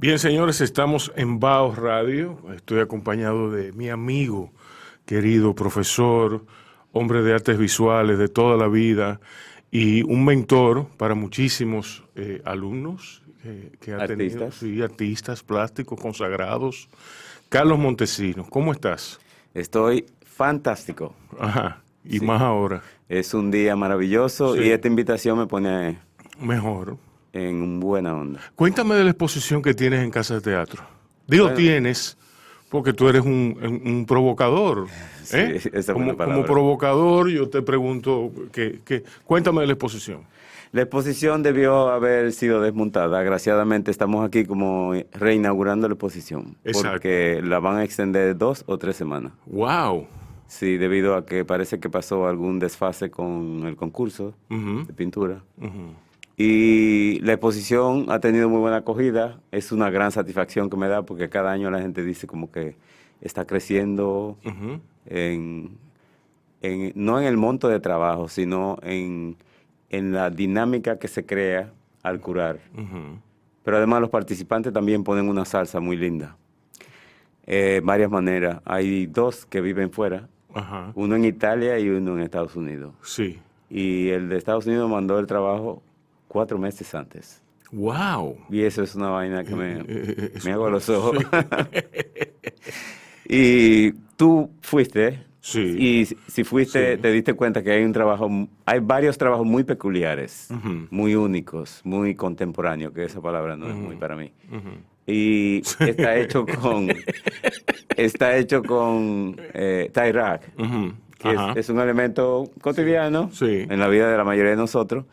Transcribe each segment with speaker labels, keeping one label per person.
Speaker 1: Bien, señores, estamos en Baos Radio. Estoy acompañado de mi amigo, querido profesor, hombre de artes visuales de toda la vida y un mentor para muchísimos eh, alumnos que ha tenido, sí, artistas plásticos consagrados. Carlos Montesinos, ¿cómo estás?
Speaker 2: Estoy fantástico.
Speaker 1: Ajá, y más ahora.
Speaker 2: Es un día maravilloso y esta invitación me pone
Speaker 1: mejor
Speaker 2: en buena onda.
Speaker 1: Cuéntame de la exposición que tienes en Casa de Teatro. Digo, tienes, porque tú eres un, provocador. ¿eh? como, provocador, yo te pregunto, que, cuéntame de la exposición.
Speaker 2: La exposición debió haber sido desmontada. Agraciadamente estamos aquí como reinaugurando la exposición. Exacto. Porque la van a extender dos o tres semanas.
Speaker 1: ¡Wow!
Speaker 2: Sí, debido a que parece que pasó algún desfase con el concurso de pintura. Y la exposición ha tenido muy buena acogida. Es una gran satisfacción que me da porque cada año la gente dice como que está creciendo en, no en el monto de trabajo, sino en, la dinámica que se crea al curar. Pero además los participantes también ponen una salsa muy linda. Eh, varias maneras. Hay dos que viven fuera, uno en Italia y uno en Estados Unidos.
Speaker 1: Sí.
Speaker 2: Y el de Estados Unidos mandó el trabajo cuatro meses antes.
Speaker 1: ¡Wow!
Speaker 2: Y eso es una vaina que me, eh, eh, eh, me hago los ojos. y tú fuiste.
Speaker 1: Sí.
Speaker 2: Y si fuiste, te diste cuenta que hay un trabajo, hay varios trabajos muy peculiares, muy únicos, muy contemporáneos, que esa palabra no es muy para mí. Y está hecho con, está hecho con eh, que es, un elemento cotidiano en la vida de la mayoría de nosotros.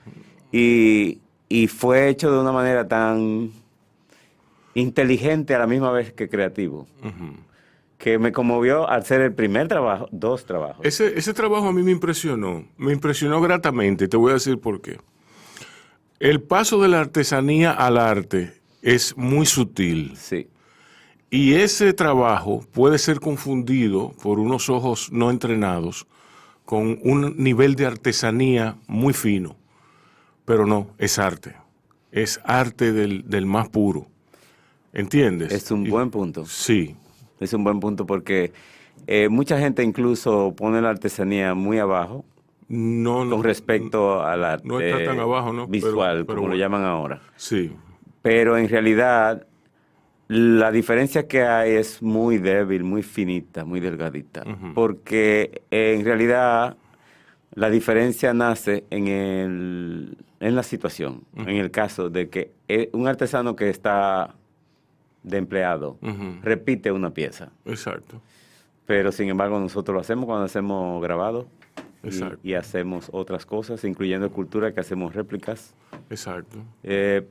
Speaker 2: Y, fue hecho de una manera tan inteligente a la misma vez que creativo. Que me conmovió al ser el primer trabajo, dos trabajos.
Speaker 1: Ese, ese trabajo a mí me impresionó, me impresionó gratamente, te voy a decir por qué. El paso de la artesanía al arte es muy sutil.
Speaker 2: Sí.
Speaker 1: Y ese trabajo puede ser confundido por unos ojos no entrenados con un nivel de artesanía muy fino pero no, es arte. Es arte del, más puro. ¿Entiendes?
Speaker 2: Es un buen punto.
Speaker 1: Sí.
Speaker 2: Es un buen punto porque eh, mucha gente incluso pone la artesanía muy abajo.
Speaker 1: No,
Speaker 2: Con respecto a la
Speaker 1: no está tan abajo, ¿no?
Speaker 2: visual, como lo llaman ahora.
Speaker 1: Sí.
Speaker 2: Pero en realidad la diferencia que hay es muy débil, muy finita, muy delgadita. Porque en realidad la diferencia nace en, el, en la situación, en el caso de que eh, un artesano que está de empleado repite una pieza.
Speaker 1: Exacto.
Speaker 2: Pero sin embargo nosotros lo hacemos cuando hacemos grabado y, hacemos otras cosas, incluyendo cultura que hacemos réplicas.
Speaker 1: Exacto.
Speaker 2: Eh,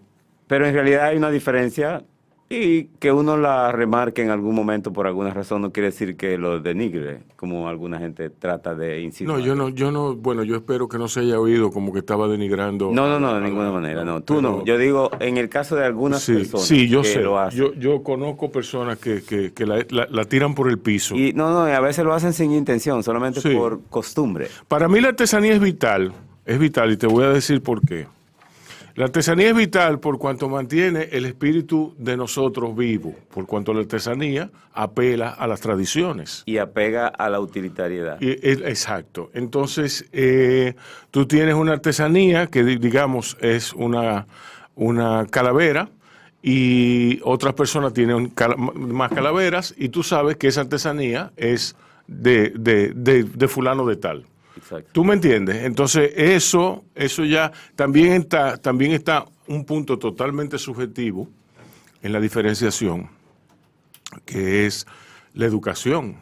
Speaker 2: pero en realidad hay una diferencia y que uno la remarque en algún momento por alguna razón no quiere decir que lo denigre, como alguna gente trata de insinuar.
Speaker 1: No, yo no, yo no, bueno, yo espero que no se haya oído como que estaba denigrando.
Speaker 2: No, no, no, de ninguna manera, no. Tú no. Yo digo, en el caso de algunas personas
Speaker 1: sí, yo sé. Yo, yo conozco personas que, que, la, tiran por el piso.
Speaker 2: Y no, no, a veces lo hacen sin intención, solamente por costumbre.
Speaker 1: Para mí la artesanía es vital, es vital, y te voy a decir por qué. La artesanía es vital por cuanto mantiene el espíritu de nosotros vivo, por cuanto la artesanía apela a las tradiciones.
Speaker 2: Y apega a la utilitariedad.
Speaker 1: exacto. Entonces, eh, tú tienes una artesanía que, digamos, es una, una calavera y otras personas tienen más calaveras y tú sabes que esa artesanía es de, de fulano de tal. ¿Tú me entiendes? Entonces, eso, eso ya también está, también está un punto totalmente subjetivo en la diferenciación, que es la educación.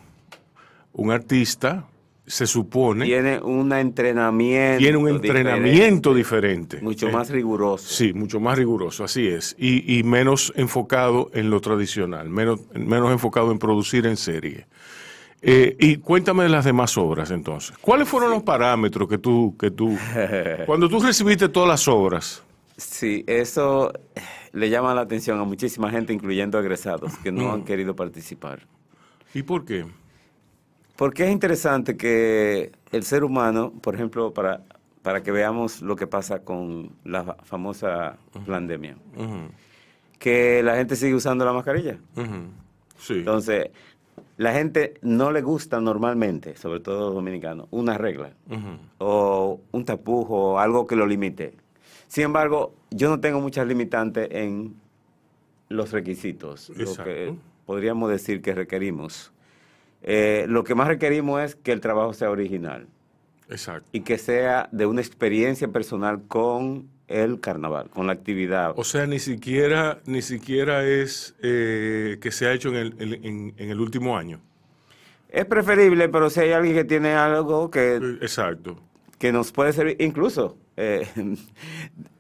Speaker 1: Un artista se supone...
Speaker 2: Tiene un entrenamiento.
Speaker 1: Tiene un entrenamiento diferente.
Speaker 2: mucho más riguroso.
Speaker 1: Sí, mucho más riguroso, así es. Y, y menos enfocado en lo tradicional, menos, menos enfocado en producir en serie. Eh, y cuéntame de las demás obras entonces. ¿Cuáles fueron los parámetros que tú, que tú, cuando tú recibiste todas las obras?
Speaker 2: Sí, eso le llama la atención a muchísima gente, incluyendo egresados, que no han querido participar.
Speaker 1: ¿Y por qué?
Speaker 2: Porque es interesante que el ser humano, por ejemplo, para, para que veamos lo que pasa con la famosa pandemia, que la gente sigue usando la mascarilla.
Speaker 1: Sí.
Speaker 2: Entonces, la gente no le gusta normalmente, sobre todo los dominicanos, una regla o un tapujo o algo que lo limite. Sin embargo, yo no tengo muchas limitantes en los requisitos, lo que podríamos decir que requerimos. Eh, lo que más requerimos es que el trabajo sea original
Speaker 1: Exacto.
Speaker 2: y que sea de una experiencia personal con el carnaval, con la actividad.
Speaker 1: O sea, ni siquiera, ni siquiera es eh, que se ha hecho en el, en- el último año.
Speaker 2: Es preferible, pero si hay alguien que tiene algo que
Speaker 1: Exacto.
Speaker 2: que nos puede servir. Incluso, eh,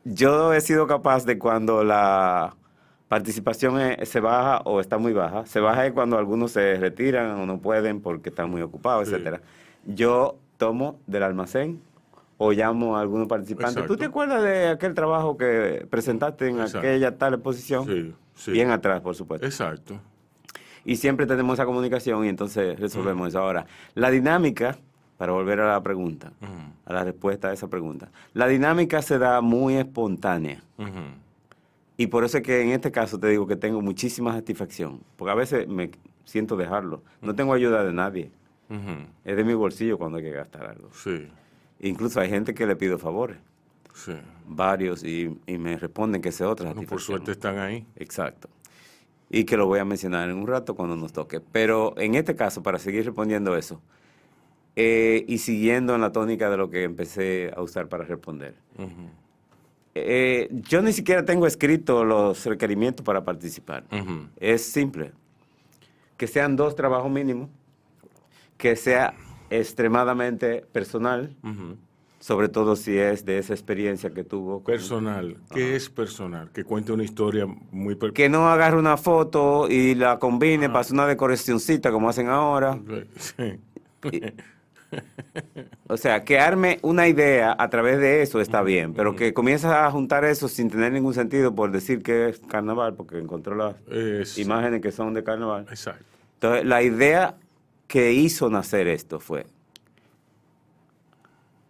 Speaker 2: yo he sido capaz de cuando la participación eh, se baja o está muy baja, se baja es cuando algunos se retiran o no pueden porque están muy ocupados,
Speaker 1: Sí.
Speaker 2: etcétera. Yo tomo del almacén o llamo a algunos participantes.
Speaker 1: Exacto.
Speaker 2: ¿Tú te acuerdas de aquel trabajo que presentaste en
Speaker 1: Exacto.
Speaker 2: aquella tal exposición?
Speaker 1: Sí, sí.
Speaker 2: Bien atrás, por supuesto.
Speaker 1: Exacto.
Speaker 2: Y siempre tenemos esa comunicación y entonces resolvemos eso. Ahora, la dinámica, para volver a la pregunta,
Speaker 1: Ujú.
Speaker 2: a la respuesta a esa pregunta, la dinámica se da muy espontánea. Y por eso es que en este caso te digo que tengo muchísima satisfacción, porque a veces me siento dejarlo. No tengo ayuda de nadie, es de mi bolsillo cuando hay que gastar algo.
Speaker 1: Sí,
Speaker 2: Incluso hay gente que le pido favores,
Speaker 1: sí.
Speaker 2: varios, y, y me responden que es otra
Speaker 1: Bueno, por suerte están ahí.
Speaker 2: Exacto. Y que lo voy a mencionar en un rato cuando nos toque. Pero en este caso, para seguir respondiendo eso, eh, y siguiendo en la tónica de lo que empecé a usar para responder, eh, yo ni siquiera tengo escrito los requerimientos para participar. Es simple. Que sean dos trabajos mínimos, que sea extremadamente personal, sobre todo si es de esa experiencia que tuvo. con-
Speaker 1: Personal. ¿Qué es personal? Que cuente una historia muy... per-
Speaker 2: Que no agarre una foto y la combine para hacer una decoracióncita como hacen ahora.
Speaker 1: Sí.
Speaker 2: O sea, que arme una idea a través de eso está bien, pero que comiences a juntar eso sin tener ningún sentido por decir que es carnaval, porque encontró las
Speaker 1: Es-
Speaker 2: imágenes que son de carnaval.
Speaker 1: Exacto.
Speaker 2: Entonces, la idea que hizo nacer esto fue,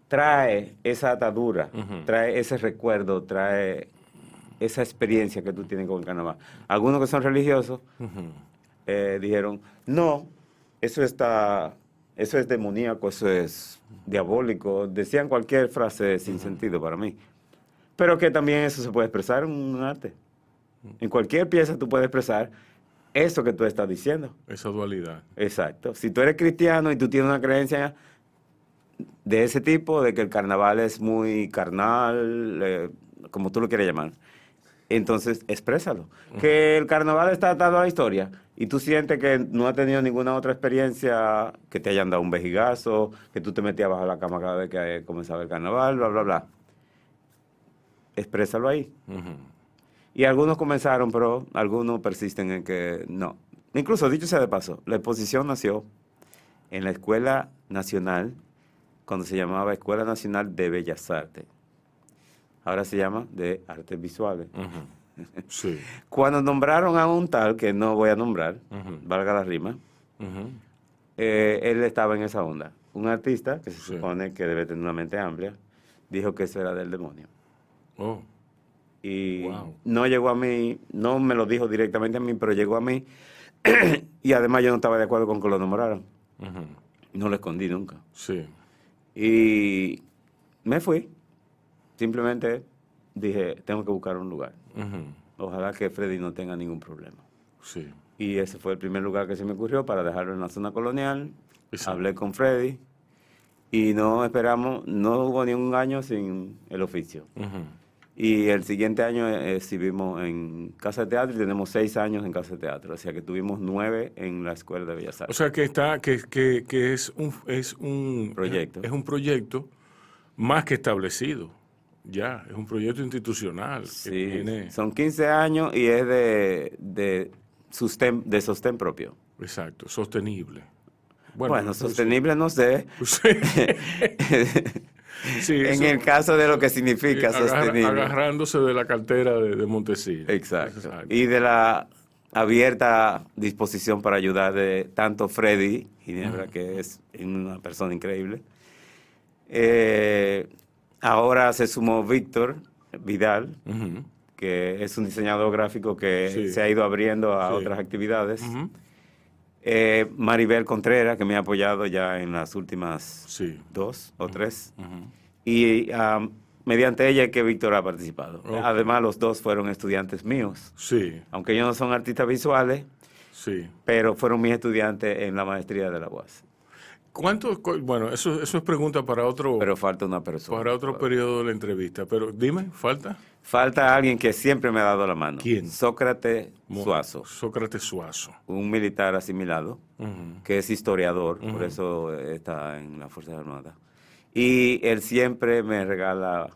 Speaker 2: trae esa atadura, trae ese recuerdo, trae esa experiencia que tú tienes con el carnaval. Algunos que son religiosos eh, dijeron, no, eso está, eso es demoníaco, eso es diabólico. Decían cualquier frase sin sentido para mí. Pero que también eso se puede expresar en un arte. En cualquier pieza tú puedes expresar eso que tú estás diciendo.
Speaker 1: Esa dualidad.
Speaker 2: Exacto. Si tú eres cristiano y tú tienes una creencia de ese tipo, de que el carnaval es muy carnal, eh, como tú lo quieras llamar, entonces exprésalo. Que el carnaval está atado a la historia y tú sientes que no has tenido ninguna otra experiencia, que te hayan dado un vejigazo, que tú te metías bajo la cama cada vez que eh, comenzaba el carnaval, bla, bla, bla. Exprésalo ahí.
Speaker 1: Ujú.
Speaker 2: Y algunos comenzaron, pero algunos persisten en que no. Incluso, dicho sea de paso, la exposición nació en la Escuela Nacional, cuando se llamaba Escuela Nacional de Bellas Artes. Ahora se llama de Artes Visuales.
Speaker 1: Sí.
Speaker 2: Cuando nombraron a un tal, que no voy a nombrar, valga la rima, eh, él estaba en esa onda. Un artista, que se
Speaker 1: Sí.
Speaker 2: supone que debe tener una mente amplia, dijo que eso era del demonio.
Speaker 1: Oh.
Speaker 2: Y
Speaker 1: Wow.
Speaker 2: no llegó a mí, no me lo dijo directamente a mí, pero llegó a mí. y además yo no estaba de acuerdo con que lo nombraran. No lo escondí nunca.
Speaker 1: Sí.
Speaker 2: Y me fui. Simplemente dije, tengo que buscar un lugar. Ojalá que Freddy no tenga ningún problema.
Speaker 1: Sí.
Speaker 2: Y ese fue el primer lugar que se me ocurrió para dejarlo en la zona colonial.
Speaker 1: Exacto.
Speaker 2: Hablé con Freddy y no esperamos, no hubo ni un año sin el oficio.
Speaker 1: Ujú.
Speaker 2: Y el siguiente año eh, exhibimos en Casa de Teatro y tenemos seis años en Casa de Teatro. O sea que tuvimos nueve en la Escuela de Bellas
Speaker 1: O
Speaker 2: Artes.
Speaker 1: sea que está, que, que, que es un es un
Speaker 2: Proyecto.
Speaker 1: Es, un proyecto más que establecido. Ya, es un proyecto institucional.
Speaker 2: Sí,
Speaker 1: tiene-
Speaker 2: son 15 años y es de, de, sostén, de sostén propio.
Speaker 1: exacto, sostenible.
Speaker 2: Bueno, sostenible no sé.
Speaker 1: Sí. Sí,
Speaker 2: en
Speaker 1: eso-
Speaker 2: el caso de lo que significa
Speaker 1: agarra-
Speaker 2: sostenible.
Speaker 1: agarrándose de la cartera de, de Montesino.
Speaker 2: Exacto. Y de la abierta disposición para ayudar de tanto Freddy, Ginebra, que es una persona increíble. Eh, ahora se sumó Víctor Vidal, que es un diseñador gráfico que
Speaker 1: Sí.
Speaker 2: se ha ido abriendo a
Speaker 1: Sí.
Speaker 2: otras actividades.
Speaker 1: Ujú.
Speaker 2: Eh, Maribel Contreras, que me ha apoyado ya en las últimas
Speaker 1: Sí.
Speaker 2: dos o tres. Y mediante ella que Víctor ha participado. Además, los dos fueron estudiantes míos.
Speaker 1: Sí,
Speaker 2: Aunque ellos no son artistas visuales,
Speaker 1: sí.
Speaker 2: pero fueron mis estudiantes en la maestría de la UAS.
Speaker 1: ¿Cuánto? cu- Bueno, eso, eso es pregunta para otro,
Speaker 2: Pero falta una persona.
Speaker 1: para otro periodo de la entrevista. Pero dime, ¿falta?
Speaker 2: Falta alguien que siempre me ha dado la mano.
Speaker 1: ¿Quién?
Speaker 2: Sócrates
Speaker 1: Mo-
Speaker 2: Suazo,
Speaker 1: Sócrates Suazo.
Speaker 2: un militar asimilado, que es historiador, por eso está en la Fuerza Armada. Y él siempre me regala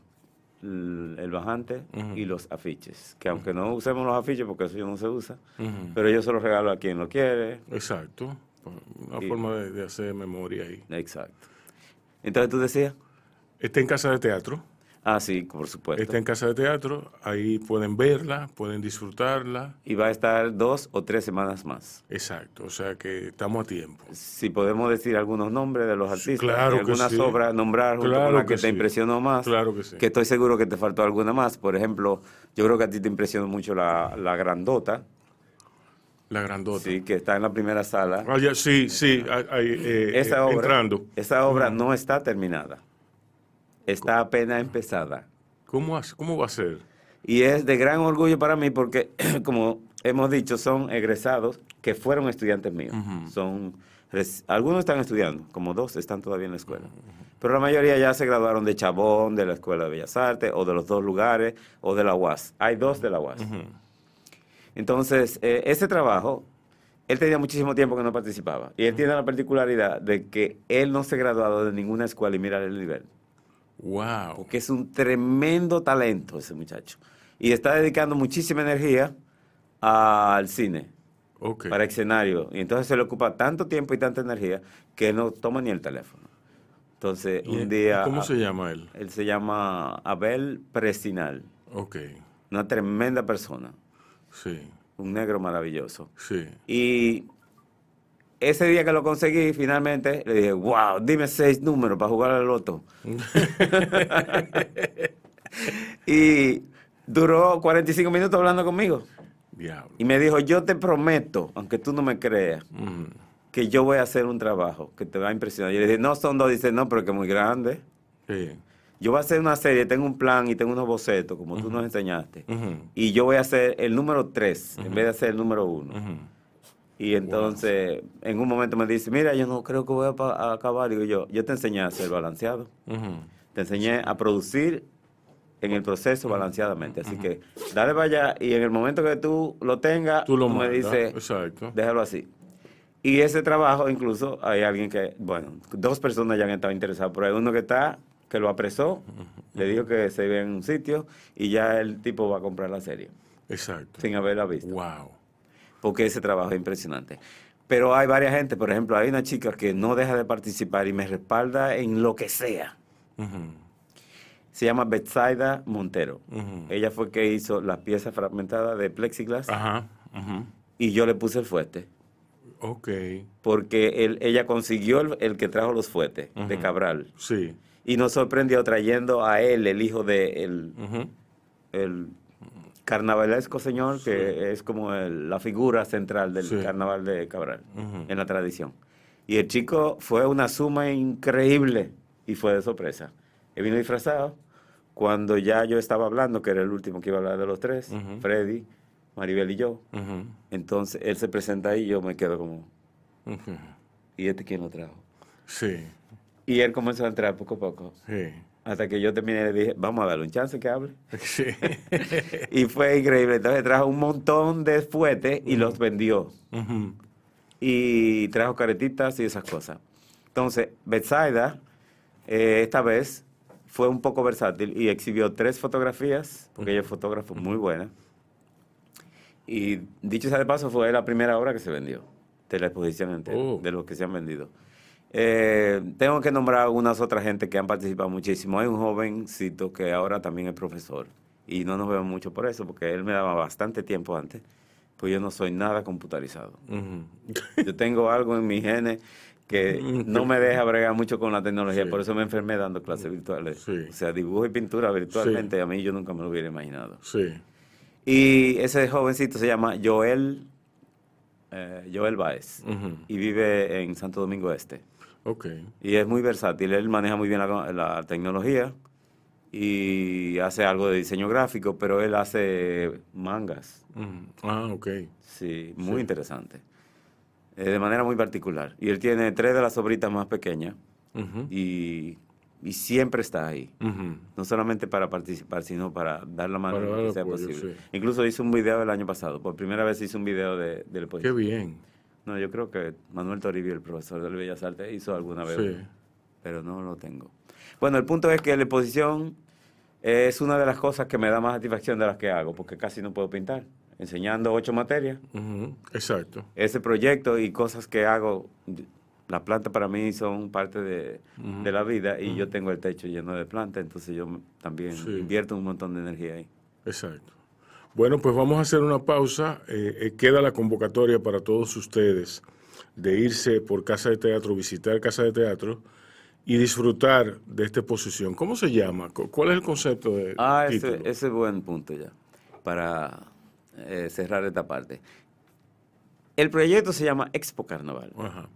Speaker 2: el bajante y los afiches, que aunque no usemos los afiches, porque eso ya no se usa, pero yo se los regalo a quien lo quiere.
Speaker 1: Exacto. Una
Speaker 2: Y-
Speaker 1: forma de, de hacer memoria ahí.
Speaker 2: Exacto. Entonces tú decías,
Speaker 1: Está en casa de teatro.
Speaker 2: Ah, sí, por supuesto.
Speaker 1: Está en casa de teatro. Ahí pueden verla, pueden disfrutarla.
Speaker 2: Y va a estar dos o tres semanas más.
Speaker 1: Exacto. O sea que estamos a tiempo.
Speaker 2: Si podemos decir algunos nombres de los artistas,
Speaker 1: claro
Speaker 2: algunas
Speaker 1: sí.
Speaker 2: obras, nombrar junto
Speaker 1: Claro
Speaker 2: con la
Speaker 1: que
Speaker 2: que, te
Speaker 1: sí.
Speaker 2: impresionó más.
Speaker 1: Claro que sí.
Speaker 2: Que estoy seguro que te faltó alguna más. Por ejemplo, yo creo que a ti te impresionó mucho la, la grandota,
Speaker 1: La grandota.
Speaker 2: sí, que está en la primera sala.
Speaker 1: Ah, ya, sí, sí. ahí, eh,
Speaker 2: Esa
Speaker 1: eh,
Speaker 2: obra,
Speaker 1: entrando.
Speaker 2: esa obra no está terminada. Está apenas empezada.
Speaker 1: ¿Cómo, ¿Cómo va a ser?
Speaker 2: Y es de gran orgullo para mí porque, como hemos dicho, son egresados que fueron estudiantes míos. Son Algunos están estudiando, como dos están todavía en la escuela. Pero la mayoría ya se graduaron de Chabón, de la Escuela de Bellas Artes, o de los dos lugares, o de la UAS. Hay dos de la UAS. Entonces, eh, ese trabajo, él tenía muchísimo tiempo que no participaba. Y él tiene la particularidad de que él no se ha graduado de ninguna escuela y mira el nivel.
Speaker 1: Wow.
Speaker 2: Porque es un tremendo talento ese muchacho. Y está dedicando muchísima energía al cine,
Speaker 1: Ok.
Speaker 2: para escenario. Y entonces se le ocupa tanto tiempo y tanta energía que no toma ni el teléfono. Entonces,
Speaker 1: ¿Y-
Speaker 2: un día...
Speaker 1: ¿Cómo se llama él?
Speaker 2: Él se llama Abel Presinal.
Speaker 1: Ok.
Speaker 2: Una tremenda persona.
Speaker 1: Sí,
Speaker 2: Un negro maravilloso.
Speaker 1: sí.
Speaker 2: Y ese día que lo conseguí, finalmente, le dije, wow, dime seis números para jugar al loto. y duró 45 minutos hablando conmigo.
Speaker 1: Diablo.
Speaker 2: Y me dijo, yo te prometo, aunque tú no me creas,
Speaker 1: Ujú.
Speaker 2: que yo voy a hacer un trabajo que te va a impresionar. Y le dije, no son dos. Dice, no, pero que es muy grande.
Speaker 1: Sí.
Speaker 2: Yo voy a hacer una serie, tengo un plan y tengo unos bocetos, como tú nos enseñaste. Y yo voy a hacer el número tres, en vez de hacer el número uno. Y entonces, en un momento me dice, mira, yo no creo que voy a, acabar. Digo yo, yo te enseñé a hacer balanceado. Te enseñé a producir en el proceso balanceadamente. Así que, dale para allá y en el momento que tú lo tengas,
Speaker 1: Tú lo
Speaker 2: me dices,
Speaker 1: exacto.
Speaker 2: déjalo así. Y ese trabajo, incluso, hay alguien que, bueno, dos personas ya han estado interesadas por ahí. Uno que está, que lo apresó, le dijo que se ve en un sitio y ya el tipo va a comprar la serie,
Speaker 1: Exacto.
Speaker 2: sin haberla visto.
Speaker 1: Wow.
Speaker 2: Porque ese trabajo es impresionante. Pero hay varias gente, por ejemplo, hay una chica que no deja de participar y me respalda en lo que sea. Se llama Betsaida Montero. Ella fue que hizo las piezas fragmentadas de plexiglas
Speaker 1: Ajá.
Speaker 2: y yo le puse el fuete.
Speaker 1: Ok.
Speaker 2: Porque él- ella consiguió el, el que trajo los fuetes de. Cabral.
Speaker 1: Sí.
Speaker 2: Y nos sorprendió trayendo a él, el hijo de el, el carnavalesco señor, que es como el- la figura central del
Speaker 1: Sí.
Speaker 2: carnaval de Cabral en la tradición. Y el chico fue una suma increíble y fue de sorpresa. Él vino disfrazado cuando ya yo estaba hablando, que era el último que iba a hablar de los tres. Freddy, Maribel y yo. Entonces él se presenta ahí y yo me quedo como. ¿y este quién lo trajo?
Speaker 1: Sí.
Speaker 2: Y él comenzó a entrar poco a poco.
Speaker 1: Sí.
Speaker 2: Hasta que yo terminé le dije, vamos a darle un chance que hable.
Speaker 1: Sí.
Speaker 2: Y fue increíble. Entonces trajo un montón de fuetes y los vendió. Y trajo caretitas y esas cosas. Entonces, Betsaida, eh, esta vez, fue un poco versátil y exhibió tres fotografías, porque ella es fotógrafa muy buena. Y dicho sea de paso, fue la primera obra que se vendió de la exposición entera,
Speaker 1: Oh.
Speaker 2: de los que se han vendido. Eh, tengo que nombrar algunas otras gente que han participado muchísimo. Hay un jovencito que ahora también es profesor y no nos vemos mucho por eso, porque él me daba bastante tiempo antes, pues yo no soy nada computarizado. Yo tengo algo en mi genes que no me deja bregar mucho con la tecnología,
Speaker 1: Sí.
Speaker 2: por eso me enfermé dando clases virtuales.
Speaker 1: Sí.
Speaker 2: O sea, dibujo y pintura virtualmente, a mí yo nunca me lo hubiera imaginado.
Speaker 1: Sí.
Speaker 2: Y ese jovencito se llama Joel, eh, Joel Baez y vive en Santo Domingo Este.
Speaker 1: Ok.
Speaker 2: Y es muy versátil, él maneja muy bien la, la tecnología y hace algo de diseño gráfico, pero él hace mangas,
Speaker 1: Ujú. Ah, ok.
Speaker 2: sí, muy interesante, eh, de manera muy particular. Y él tiene tres de las sobritas más pequeñas y, y siempre está ahí. No solamente para participar, sino para dar la mano
Speaker 1: Para
Speaker 2: lo que sea
Speaker 1: apoyo,
Speaker 2: posible.
Speaker 1: sí.
Speaker 2: Incluso hice un video el año pasado. Por primera vez hice un video de, del
Speaker 1: Qué bien.
Speaker 2: No, yo creo que Manuel Toribio, el profesor de Bellas Artes, hizo alguna vez,
Speaker 1: Sí.
Speaker 2: pero no lo tengo. Bueno, el punto es que la exposición es una de las cosas que me da más satisfacción de las que hago, porque casi no puedo pintar. Enseñando ocho materias,
Speaker 1: Ujú. Exacto.
Speaker 2: ese proyecto y cosas que hago, las plantas para mí son parte de, la vida y yo tengo el techo lleno de plantas, entonces yo también
Speaker 1: Sí.
Speaker 2: invierto un montón de energía ahí.
Speaker 1: Exacto. Bueno, pues vamos a hacer una pausa. Eh, eh, queda la convocatoria para todos ustedes de irse por Casa de Teatro, visitar Casa de Teatro y disfrutar de esta exposición. ¿Cómo se llama? Cu- ¿Cuál es el concepto de
Speaker 2: Ah, ese, ese es buen punto ya, para eh, cerrar esta parte. El proyecto se llama Expo Carnaval
Speaker 1: Ajá,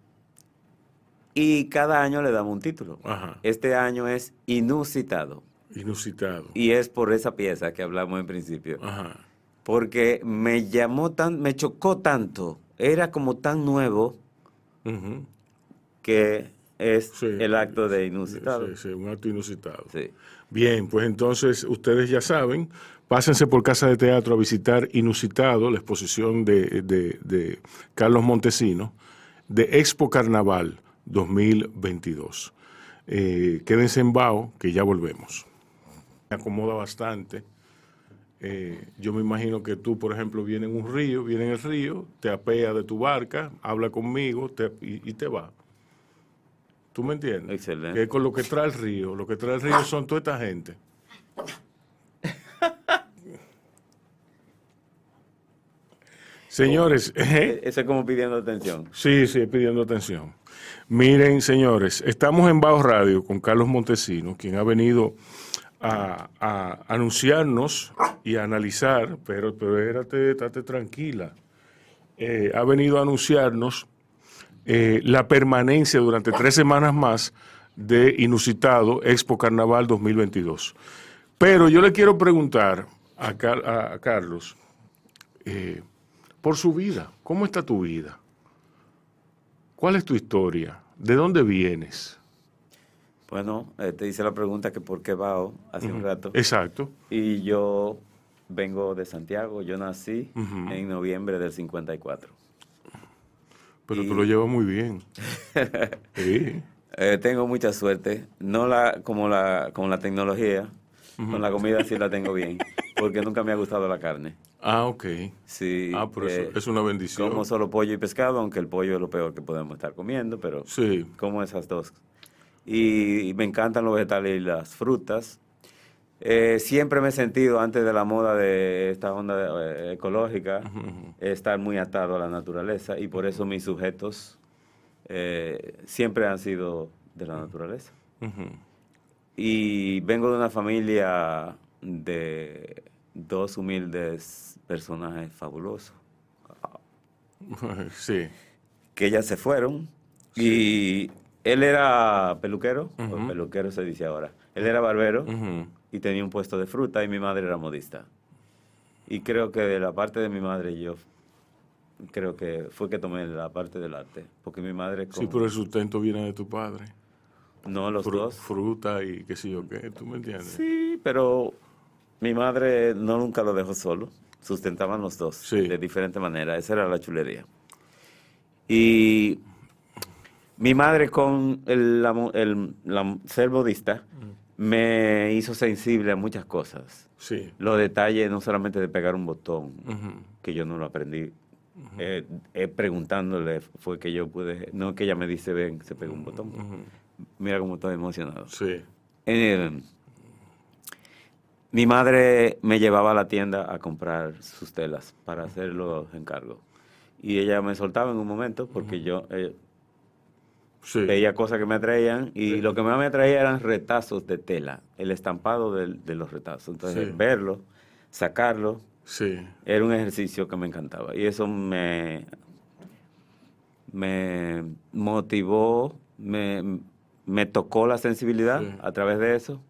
Speaker 2: y cada año le damos un título.
Speaker 1: ajá.
Speaker 2: Este año es Inusitado
Speaker 1: Inusitado.
Speaker 2: y es por esa pieza que hablamos en principio,
Speaker 1: Ajá.
Speaker 2: Porque me llamó tan, me chocó tanto, era como tan nuevo que es
Speaker 1: Sí.
Speaker 2: el acto de Inusitado.
Speaker 1: Sí, sí, un acto inusitado.
Speaker 2: Sí.
Speaker 1: Bien, pues entonces ustedes ya saben, pásense por Casa de Teatro a visitar Inusitado, la exposición de, de- de Carlos Montesino, de Expo Carnaval 2022. Eh, quédense en Bao, que ya volvemos. Me acomoda bastante. Eh, yo me imagino que tú, por ejemplo, vienes en un río, vienes en el río, te apea de tu barca, habla conmigo te- y, y te va. ¿Tú me entiendes?
Speaker 2: Excelente.
Speaker 1: Que con lo que trae el río, lo que trae el río son toda esta gente. Señores, ¿eh?
Speaker 2: Eso es como pidiendo atención.
Speaker 1: Sí, sí, pidiendo atención. Miren, señores, estamos en Bajo Radio con Carlos Montesino, quien ha venido a, anunciarnos y a analizar, pero, pero érate, estate tranquila. Eh, ha venido a anunciarnos eh, la permanencia durante tres semanas más de Inusitado Expo Carnaval 2022. Pero yo le quiero preguntar a Carlos eh, por su vida. ¿Cómo está tu vida? ¿Cuál es tu historia? ¿De dónde vienes?
Speaker 2: Bueno, eh, te hice la pregunta que por qué Bao hace un rato.
Speaker 1: Exacto.
Speaker 2: Y yo vengo de Santiago. Yo nací en noviembre del 54.
Speaker 1: Pero
Speaker 2: Y-
Speaker 1: tú lo llevas muy bien. Sí.
Speaker 2: Eh, tengo mucha suerte. No la como la como la tecnología. Con la comida sí la tengo bien. Porque nunca me ha gustado la carne.
Speaker 1: Ah, ok.
Speaker 2: Sí.
Speaker 1: Ah, pero eso
Speaker 2: eh,
Speaker 1: es una bendición.
Speaker 2: Como solo pollo y pescado, aunque el pollo es lo peor que podemos estar comiendo, pero
Speaker 1: Sí.
Speaker 2: como esas dos. Y, y me encantan los vegetales y las frutas. Eh, siempre me he sentido, antes de la moda de esta onda eh, ecológica, estar muy atado a la naturaleza y por eso mis sujetos eh, siempre han sido de la naturaleza.
Speaker 1: Ujú.
Speaker 2: Y vengo de una familia de dos humildes personajes fabulosos.
Speaker 1: Sí.
Speaker 2: que ellas se fueron y él era peluquero, o peluquero se dice ahora. Él era barbero y tenía un puesto de fruta y mi madre era modista. Y creo que de la parte de mi madre yo creo que fue que tomé la parte del arte, porque mi madre
Speaker 1: Sí, pero el sustento viene de tu padre.
Speaker 2: no los
Speaker 1: Fru-
Speaker 2: dos.
Speaker 1: Fruta y qué sé yo qué, ¿tú me entiendes?
Speaker 2: Sí, pero mi madre no nunca lo dejó solo. Sustentaban los dos
Speaker 1: Sí.
Speaker 2: de diferente manera. Esa era la chulería. Y mi madre con el, la el- la- ser modista me hizo sensible a muchas cosas.
Speaker 1: Sí.
Speaker 2: Los detalles no solamente de pegar un botón, que yo no lo aprendí. Eh, eh, preguntándole fue que yo pude, no que ella me dice, ven, se pega un botón. Mira cómo estoy emocionado.
Speaker 1: Sí.
Speaker 2: Eh, mi madre me llevaba a la tienda a comprar sus telas para hacer los encargos. Y ella me soltaba en un momento porque yo eh,
Speaker 1: Sí.
Speaker 2: veía cosas que me atraían y lo que más me atraía eran retazos de tela, el estampado del- de, los retazos. Entonces,
Speaker 1: Sí.
Speaker 2: verlo, sacarlo,
Speaker 1: Sí.
Speaker 2: Era un ejercicio que me encantaba. Y eso me, me motivó, me, me tocó la sensibilidad a través de eso.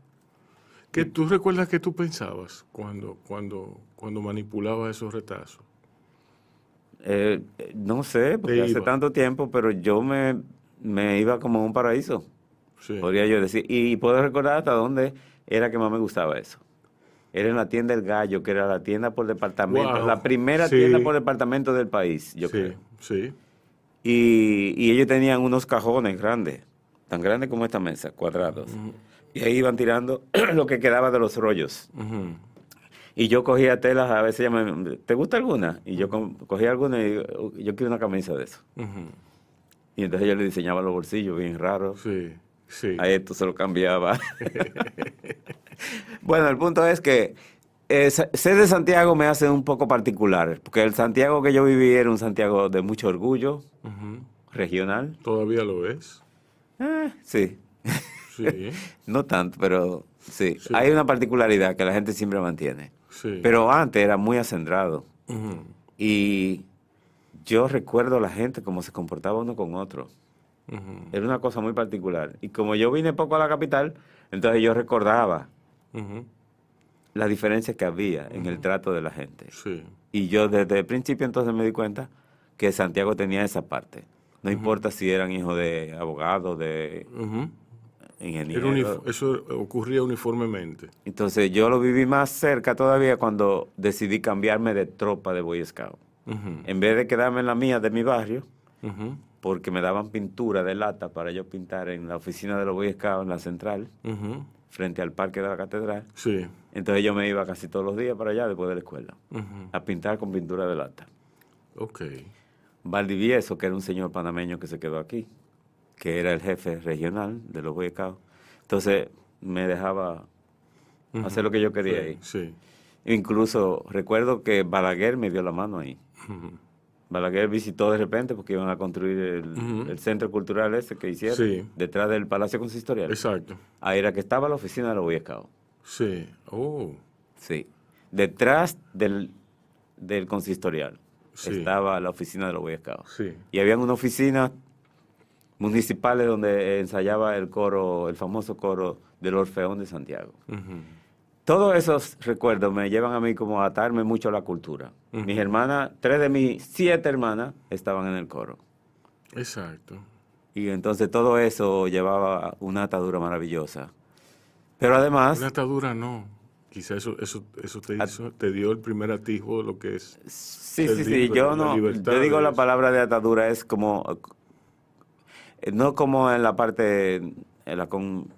Speaker 1: ¿Qué tú recuerdas que tú pensabas cuando, cuando, cuando manipulabas esos retazos?
Speaker 2: Eh, eh, no sé, porque hace tanto tiempo, pero yo me, me iba como a un paraíso,
Speaker 1: Sí.
Speaker 2: podría yo decir. Y puedo recordar hasta dónde era que más me gustaba eso. Era en la tienda El Gallo, que era la tienda por departamento,
Speaker 1: Wow.
Speaker 2: la primera
Speaker 1: Sí.
Speaker 2: tienda por departamento del país, yo
Speaker 1: sí,
Speaker 2: creo.
Speaker 1: sí.
Speaker 2: Y, y ellos tenían unos cajones grandes, tan grandes como esta mesa, cuadrados. Y ahí iban tirando lo que quedaba de los rollos. Y yo cogía telas, a veces ella me, ¿te gusta alguna? Y yo cogía alguna y digo, "Oh, yo quiero una camisa de eso. Y entonces yo le diseñaba los bolsillos bien raros.
Speaker 1: Sí, sí.
Speaker 2: A esto se lo cambiaba. bueno, el punto es que eh, ser de Santiago me hace un poco particular, porque el Santiago que yo viví era un Santiago de mucho orgullo regional.
Speaker 1: ¿Todavía lo es?
Speaker 2: Eh, sí,
Speaker 1: Sí,
Speaker 2: no tanto, pero sí.
Speaker 1: Sí.
Speaker 2: Hay una particularidad que la gente siempre mantiene.
Speaker 1: sí.
Speaker 2: Pero antes era muy acendrado. Y yo recuerdo a la gente cómo se comportaba uno con otro. Era una cosa muy particular. Y como yo vine poco a la capital, entonces yo recordaba
Speaker 1: Ujú.
Speaker 2: las diferencias que había en el trato de la gente.
Speaker 1: Sí,
Speaker 2: Y yo desde el principio entonces me di cuenta que Santiago tenía esa parte. No importa si eran hijos de abogados, de
Speaker 1: unif- eso ocurría uniformemente.
Speaker 2: Entonces yo lo viví más cerca todavía cuando decidí cambiarme de tropa de Boy Scout. En vez de quedarme en la mía de mi barrio, porque me daban pintura de lata para yo pintar en la oficina de los Boy Scouts en la central, frente al parque de la catedral.
Speaker 1: Sí.
Speaker 2: Entonces yo me iba casi todos los días para allá después de la escuela, a pintar con pintura de lata.
Speaker 1: Ok.
Speaker 2: Valdivieso, que era un señor panameño que se quedó aquí, que era el jefe regional de los Boy Scouts. Entonces me dejaba hacer lo que yo quería
Speaker 1: Sí,
Speaker 2: ahí.
Speaker 1: Sí.
Speaker 2: Incluso recuerdo que Balaguer me dio la mano ahí. Balaguer visitó de repente porque iban a construir el, centro cultural ese que hicieron,
Speaker 1: Sí.
Speaker 2: detrás del Palacio Consistorial.
Speaker 1: Exacto.
Speaker 2: Ahí era que estaba la oficina de los Boy Scouts.
Speaker 1: Sí. Oh.
Speaker 2: Sí. Detrás del, del consistorial
Speaker 1: Sí.
Speaker 2: estaba la oficina de los Boy Scouts.
Speaker 1: Sí.
Speaker 2: Y habían unas oficinas municipales donde ensayaba el coro, el famoso coro del Orfeón de Santiago. Todos esos recuerdos me llevan a mí como a atarme mucho a la cultura. Mis hermanas, tres de mis siete hermanas estaban en el coro.
Speaker 1: Exacto.
Speaker 2: Y entonces todo eso llevaba una atadura maravillosa. Pero además...
Speaker 1: Una atadura no. Quizá eso, eso, eso te, hizo, te dio el primer atisbo de lo que es.
Speaker 2: Sí, sí, sí, yo no, yo digo la palabra de atadura es como, no como en la parte, en la con,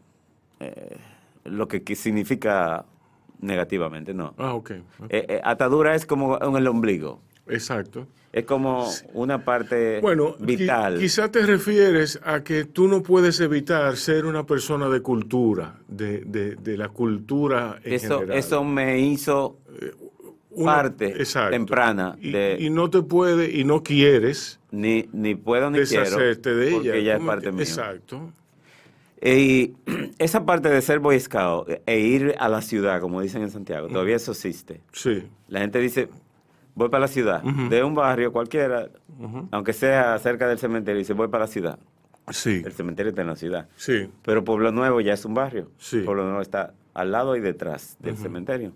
Speaker 2: eh, lo que significa negativamente, no.
Speaker 1: Ah, ok.
Speaker 2: Eh, eh, atadura es como en el ombligo,
Speaker 1: Exacto.
Speaker 2: es como una parte
Speaker 1: Bueno, qui-
Speaker 2: vital.
Speaker 1: quizá te refieres a que tú no puedes evitar ser una persona de cultura, de, de, de la cultura en
Speaker 2: Eso,
Speaker 1: general.
Speaker 2: eso me hizo
Speaker 1: Una-
Speaker 2: parte
Speaker 1: exacto.
Speaker 2: temprana
Speaker 1: Y,
Speaker 2: de-
Speaker 1: y no te puede y no quieres
Speaker 2: ni, ni puedo ni quiero,
Speaker 1: deshacerte de
Speaker 2: porque
Speaker 1: ella.
Speaker 2: ella es
Speaker 1: ¿Cómo
Speaker 2: parte mía.
Speaker 1: Exacto.
Speaker 2: Y esa parte de ser Boy Scout e ir a la ciudad, como dicen en Santiago, todavía eso existe.
Speaker 1: Sí.
Speaker 2: La gente dice, voy para la ciudad, de un barrio cualquiera, aunque sea cerca del cementerio, dice, voy para la ciudad.
Speaker 1: Sí.
Speaker 2: El cementerio está en la ciudad.
Speaker 1: Sí.
Speaker 2: Pero Pueblo Nuevo ya es un barrio.
Speaker 1: Sí.
Speaker 2: Pueblo Nuevo está al lado y detrás del cementerio.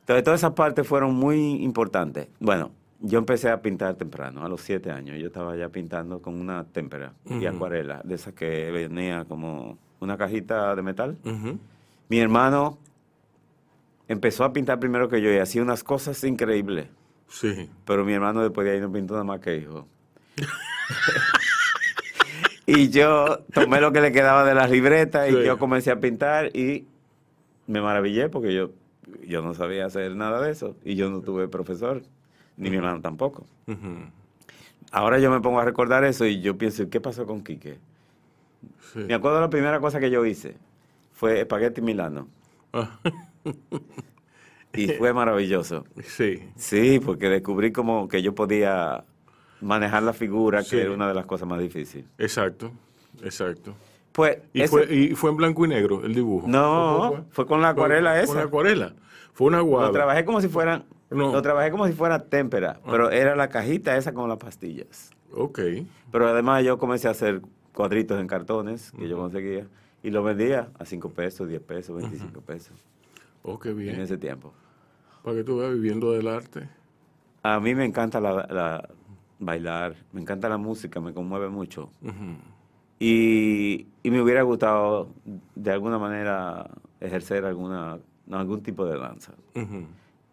Speaker 2: Entonces, todas esas partes fueron muy importantes. Bueno, yo empecé a pintar temprano, a los siete años. Yo estaba ya pintando con una témpera y
Speaker 1: Ujú.
Speaker 2: acuarela, de esas que venía como una cajita de metal. Mi hermano empezó a pintar primero que yo y hacía unas cosas increíbles.
Speaker 1: Sí.
Speaker 2: Pero mi hermano después de ahí no pintó nada más que hijo. y yo tomé lo que le quedaba de las libretas y yo comencé a pintar y me maravillé porque yo, yo no sabía hacer nada de eso y yo no tuve profesor, ni mi hermano tampoco. Ahora yo me pongo a recordar eso y yo pienso, ¿qué pasó con Quique?
Speaker 1: Sí.
Speaker 2: Me acuerdo la primera cosa que yo hice fue espagueti milano
Speaker 1: Ah,
Speaker 2: y fue maravilloso.
Speaker 1: sí.
Speaker 2: Sí, porque descubrí como que yo podía manejar la figura,
Speaker 1: Sí.
Speaker 2: que era una de las cosas más difíciles.
Speaker 1: Exacto. Exacto.
Speaker 2: Pues,
Speaker 1: Y
Speaker 2: ese-
Speaker 1: fue, y fue en blanco y negro el dibujo.
Speaker 2: no,
Speaker 1: ¿Cómo
Speaker 2: fue con la acuarela
Speaker 1: Con
Speaker 2: esa.
Speaker 1: la acuarela. Fue una guada.
Speaker 2: Lo trabajé como si fueran,
Speaker 1: No.
Speaker 2: lo trabajé como si fuera témpera, pero era la cajita esa con las pastillas.
Speaker 1: Ok.
Speaker 2: Pero además yo comencé a hacer cuadritos en cartones que yo conseguía y los vendía a 5 pesos, 10 pesos, 25 pesos
Speaker 1: Oh, qué
Speaker 2: en
Speaker 1: bien.
Speaker 2: ese tiempo.
Speaker 1: Para que tú veas viviendo del arte.
Speaker 2: A mí me encanta la, la- bailar, me encanta la música, me conmueve mucho. y, y me hubiera gustado de alguna manera ejercer alguna algún tipo de danza.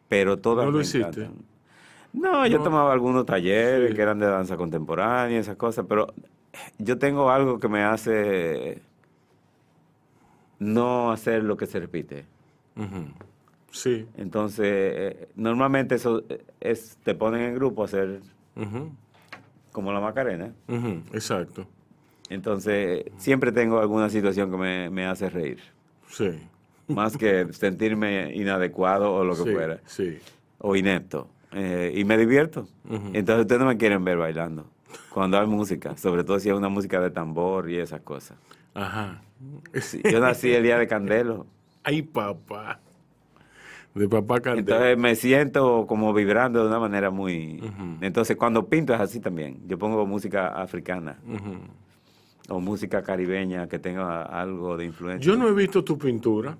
Speaker 2: Pero todas
Speaker 1: ¿No lo
Speaker 2: me
Speaker 1: hiciste?
Speaker 2: encantan. No, yo
Speaker 1: No.
Speaker 2: tomaba algunos talleres
Speaker 1: Sí.
Speaker 2: que eran de danza contemporánea y esas cosas, pero yo tengo algo que me hace no hacer lo que se repite.
Speaker 1: Sí.
Speaker 2: Entonces, eh, normalmente eso eh, es, te ponen en grupo a hacer como la Macarena.
Speaker 1: Exacto.
Speaker 2: Entonces, siempre tengo alguna situación que me, me hace reír.
Speaker 1: Sí.
Speaker 2: Más que sentirme inadecuado o lo que
Speaker 1: sí.
Speaker 2: fuera.
Speaker 1: Sí.
Speaker 2: O inepto. Eh, y me divierto. Entonces, ustedes no me quieren ver bailando. Cuando hay música. Sobre todo si es una música de tambor y esas cosas.
Speaker 1: Ajá.
Speaker 2: Sí, Yo nací el día de Candelo.
Speaker 1: Ay, papá. De papá Candela.
Speaker 2: Entonces me siento como vibrando de una manera muy... Entonces cuando pinto es así también. Yo pongo música africana o música caribeña que tenga algo de influencia.
Speaker 1: Yo no he visto tu pintura.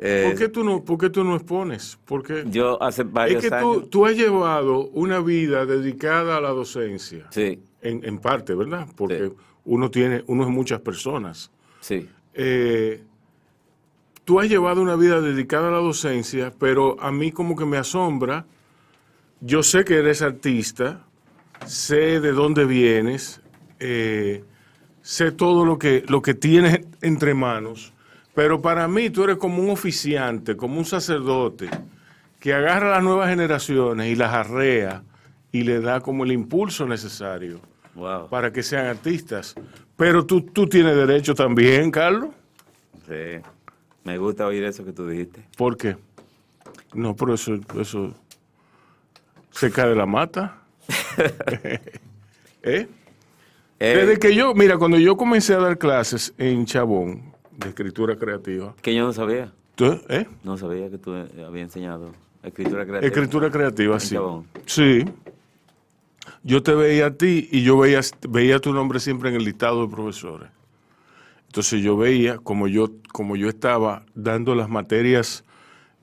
Speaker 2: Eh,
Speaker 1: ¿Por qué tú no, por qué tú no expones? Porque
Speaker 2: Yo hace varios
Speaker 1: es que
Speaker 2: años...
Speaker 1: tú, tú has llevado una vida dedicada a la docencia.
Speaker 2: Sí,
Speaker 1: En, en parte, ¿verdad? Porque
Speaker 2: Sí.
Speaker 1: uno tiene, uno es muchas personas.
Speaker 2: sí.
Speaker 1: Eh, tú has llevado una vida dedicada a la docencia, pero a mí como que me asombra. Yo sé que eres artista, sé de dónde vienes, eh, sé todo lo que, lo que tienes entre manos, pero para mí tú eres como un oficiante, como un sacerdote, que agarra a las nuevas generaciones y las arrea y le da como el impulso necesario
Speaker 2: Wow.
Speaker 1: para que sean artistas. Pero tú, tú tienes derecho también, Carlos.
Speaker 2: Sí. Me gusta oír eso que tú dijiste.
Speaker 1: ¿Por qué? No, pero eso, eso se cae de la mata. ¿Eh?
Speaker 2: Eh,
Speaker 1: Desde que yo, mira, cuando yo comencé a dar clases en Chabón de escritura creativa,
Speaker 2: que yo no sabía.
Speaker 1: ¿tú- ¿eh?
Speaker 2: No sabía que tú eh, habías enseñado escritura creativa.
Speaker 1: Escritura creativa, sí.
Speaker 2: Chabón.
Speaker 1: Sí. Yo te veía a ti y yo veía, veía tu nombre siempre en el listado de profesores. Entonces yo veía como yo, como yo estaba dando las materias,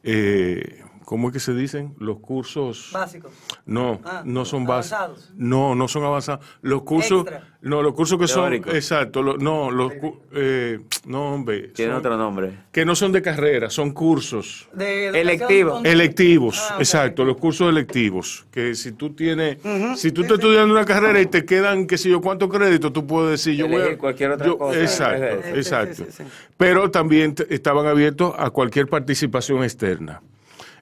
Speaker 1: eh, ¿cómo es que se dicen? Los cursos.
Speaker 3: Básico.
Speaker 1: No,
Speaker 3: Ah,
Speaker 1: no son básicos.
Speaker 3: avanzados.
Speaker 1: No, no son avanzados. Los cursos,
Speaker 3: Extra.
Speaker 1: no, los cursos que son, exacto, lo- no, los, eh, no, hombre,
Speaker 2: Tiene
Speaker 1: son-
Speaker 2: otro nombre.
Speaker 1: que no son de carrera, son cursos.
Speaker 3: De educación
Speaker 2: Electivo.
Speaker 3: con-
Speaker 1: Electivos,
Speaker 3: Ah,
Speaker 1: exacto, los cursos electivos. Que si tú tienes, si tú estás estudiando una carrera y te quedan, qué sé yo, cuántos créditos, tú puedes decir, yo voy a.
Speaker 2: Cualquier otra
Speaker 1: yo-
Speaker 2: cosa.
Speaker 1: Exacto,
Speaker 3: Sí, sí,
Speaker 1: exacto.
Speaker 3: sí, sí.
Speaker 1: Pero también estaban abiertos a cualquier participación externa.